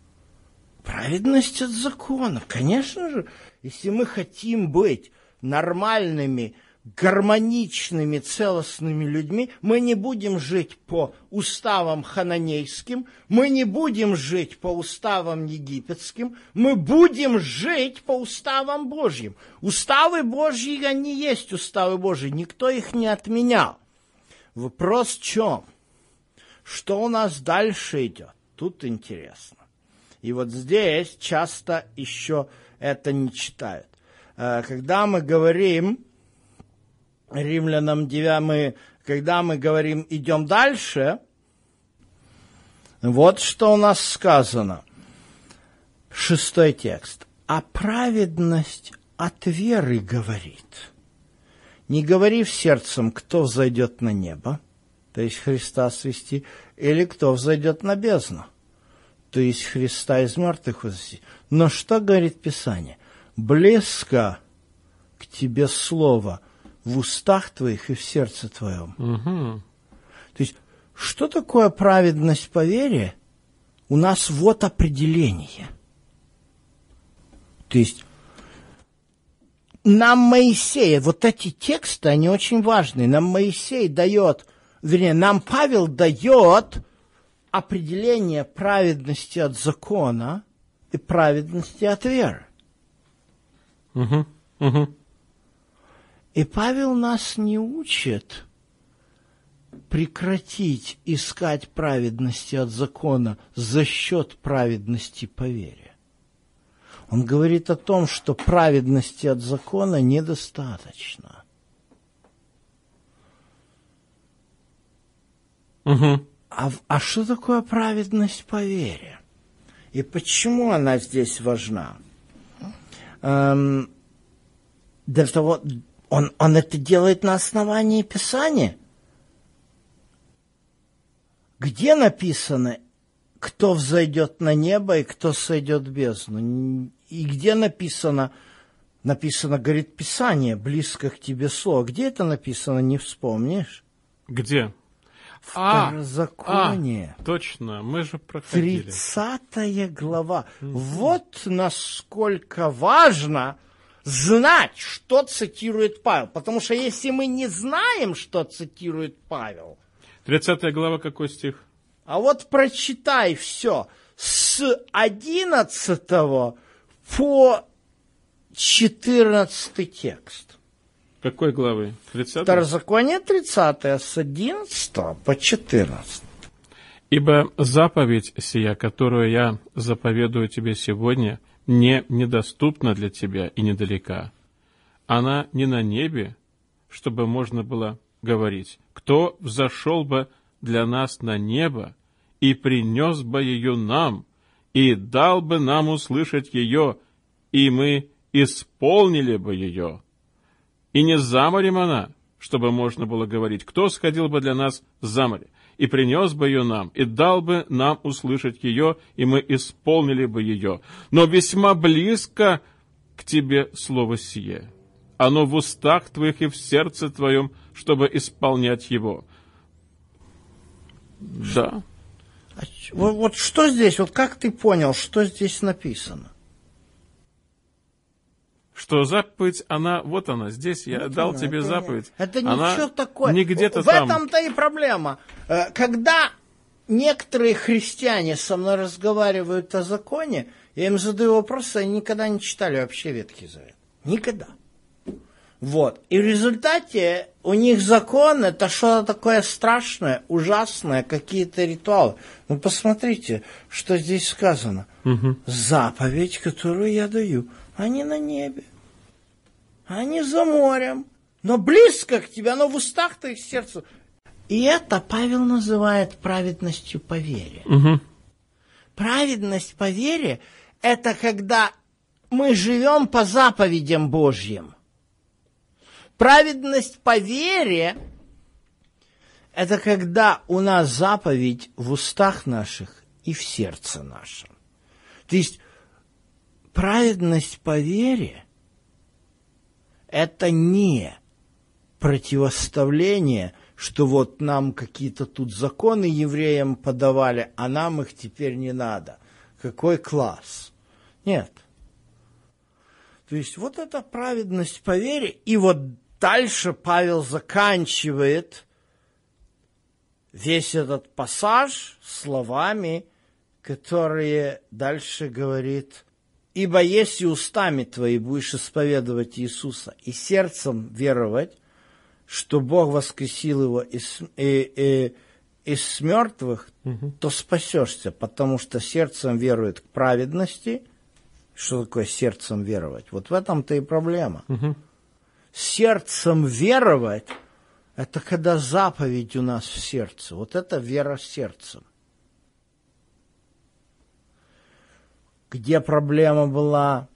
[SPEAKER 2] Праведность от закона, конечно же, если мы хотим быть нормальными, гармоничными, целостными людьми, мы не будем жить по уставам хананейским, мы не будем жить по уставам египетским, мы будем жить по уставам Божьим. Уставы Божьи, они есть уставы Божьи, никто их не отменял. Вопрос в чем? Что у нас дальше идет? Тут интересно. И вот здесь часто еще это не читают. Э, Когда мы говорим, римлянам 9, мы, когда мы говорим, идем дальше, вот что у нас сказано. Шестой текст. А праведность от веры говорит. Не говори в сердцем, кто зайдет на небо, то есть Христа свести, или кто взойдет на бездну, то есть Христа из мертвых возвести. Но что говорит Писание? Близко к тебе слово в устах твоих и в сердце твоем.
[SPEAKER 1] Угу.
[SPEAKER 2] То есть, что такое праведность по вере? У нас вот определение. То есть, нам Моисей, вот эти тексты, они очень важны. Нам Моисей дает, вернее, нам Павел дает определение праведности от закона и праведности от веры.
[SPEAKER 1] Угу. Угу.
[SPEAKER 2] И Павел нас не учит прекратить искать праведности от закона за счет праведности по вере. Он говорит о том, что праведности от закона недостаточно.
[SPEAKER 1] Угу.
[SPEAKER 2] А, а что такое праведность по вере? И почему она здесь важна? Эм, для того, он, он это делает на основании Писания. Где написано, кто взойдет на небо и кто сойдет в бездну? И где написано, написано, говорит Писание, близко к тебе слово. Где это написано, не вспомнишь?
[SPEAKER 1] Где?
[SPEAKER 2] А, Второзаконие.
[SPEAKER 1] А, точно, мы же проходили.
[SPEAKER 2] Тридцатая глава. Вот насколько важно знать, что цитирует Павел. Потому что если мы не знаем, что цитирует Павел...
[SPEAKER 1] 30 глава, какой стих?
[SPEAKER 2] А вот прочитай все с 11 по 14 текст.
[SPEAKER 1] Какой главы? 30?
[SPEAKER 2] Второзаконие 30, с 11 по 14.
[SPEAKER 1] «Ибо заповедь сия, которую я заповедую тебе сегодня, не недоступна для тебя и недалека. Она не на небе, чтобы можно было говорить, кто взошел бы для нас на небо и принес бы ее нам, и дал бы нам услышать ее, и мы исполнили бы ее. И не за морем она, чтобы можно было говорить, кто сходил бы для нас за море, и принес бы ее нам, и дал бы нам услышать ее, и мы исполнили бы ее. Но весьма близко к тебе слово сие. Оно в устах твоих и в сердце твоем, чтобы исполнять его. Да.
[SPEAKER 2] А вот, вот что здесь, вот как ты понял, что здесь написано?
[SPEAKER 1] Что заповедь, она, вот она, здесь я
[SPEAKER 2] Вот
[SPEAKER 1] дал
[SPEAKER 2] она,
[SPEAKER 1] тебе
[SPEAKER 2] это,
[SPEAKER 1] заповедь.
[SPEAKER 2] Это
[SPEAKER 1] она
[SPEAKER 2] ничего такое.
[SPEAKER 1] Не где-то
[SPEAKER 2] В
[SPEAKER 1] там.
[SPEAKER 2] этом-то и проблема. Э, Когда некоторые христиане со мной разговаривают о законе, я им задаю вопросы, они никогда не читали вообще Ветхий Завет. Никогда. Вот. И в результате у них закон это что-то такое страшное, ужасное, какие-то ритуалы. Ну, посмотрите, что здесь сказано. Заповедь, которую я даю, они на небе. Они за морем. Но близко к тебе, оно в устах твоих сердцу. И это Павел называет праведностью по вере.
[SPEAKER 1] Мгм.
[SPEAKER 2] Праведность по вере – это когда мы живем по заповедям Божьим. Праведность по вере – это когда у нас заповедь в устах наших и в сердце нашем. То есть праведность по вере – это не противоставление, что вот нам какие-то тут законы евреям подавали, а нам их теперь не надо. Какой класс? Нет. То есть вот это праведность по вере, и вот дальше Павел заканчивает весь этот пассаж словами, которые дальше говорит, «Ибо если устами твои будешь исповедовать Иисуса и сердцем веровать, что Бог воскресил его из, и- и- из мертвых, то спасешься, потому что сердцем верует к праведности». Что такое сердцем веровать? Вот в этом-то и проблема. Сердцем веровать – это когда заповедь у нас в сердце. Вот это вера сердцем. Где проблема была,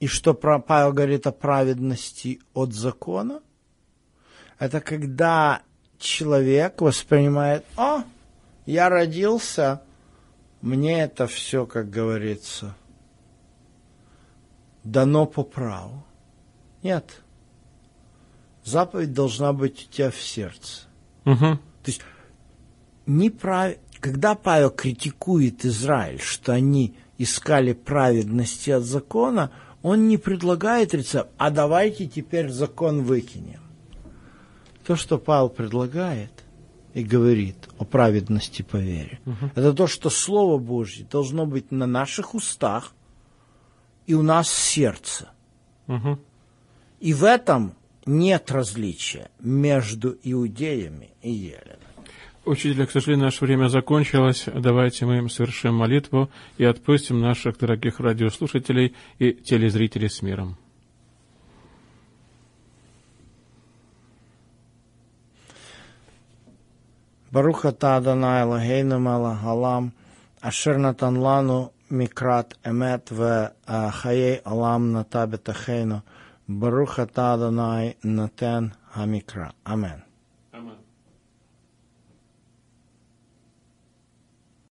[SPEAKER 2] и что Павел говорит о праведности от закона, это когда человек воспринимает, а, я родился, мне это все, как говорится, дано по праву. Нет. Заповедь должна быть у тебя в сердце.
[SPEAKER 1] Угу.
[SPEAKER 2] То есть, неправ... когда Павел критикует Израиль, что они искали праведности от закона, он не предлагает рецепт, а давайте теперь закон выкинем. То, что Павел предлагает и говорит о праведности по вере, угу. это то, что Слово Божье должно быть на наших устах и у нас в сердце.
[SPEAKER 1] Угу.
[SPEAKER 2] И в этом нет различия между иудеями и еленами.
[SPEAKER 1] Учитель, к сожалению, наше время закончилось. Давайте мы им совершим молитву и отпустим наших дорогих радиослушателей и телезрителей с миром.
[SPEAKER 2] Баруха таданай Адонай Лагейну Малахалам, Аширна Танлану Микрат Эмет в а, Хаей Алам Натабе Тахейну, Баруха таданай Адонай Натен амикра. Аминь.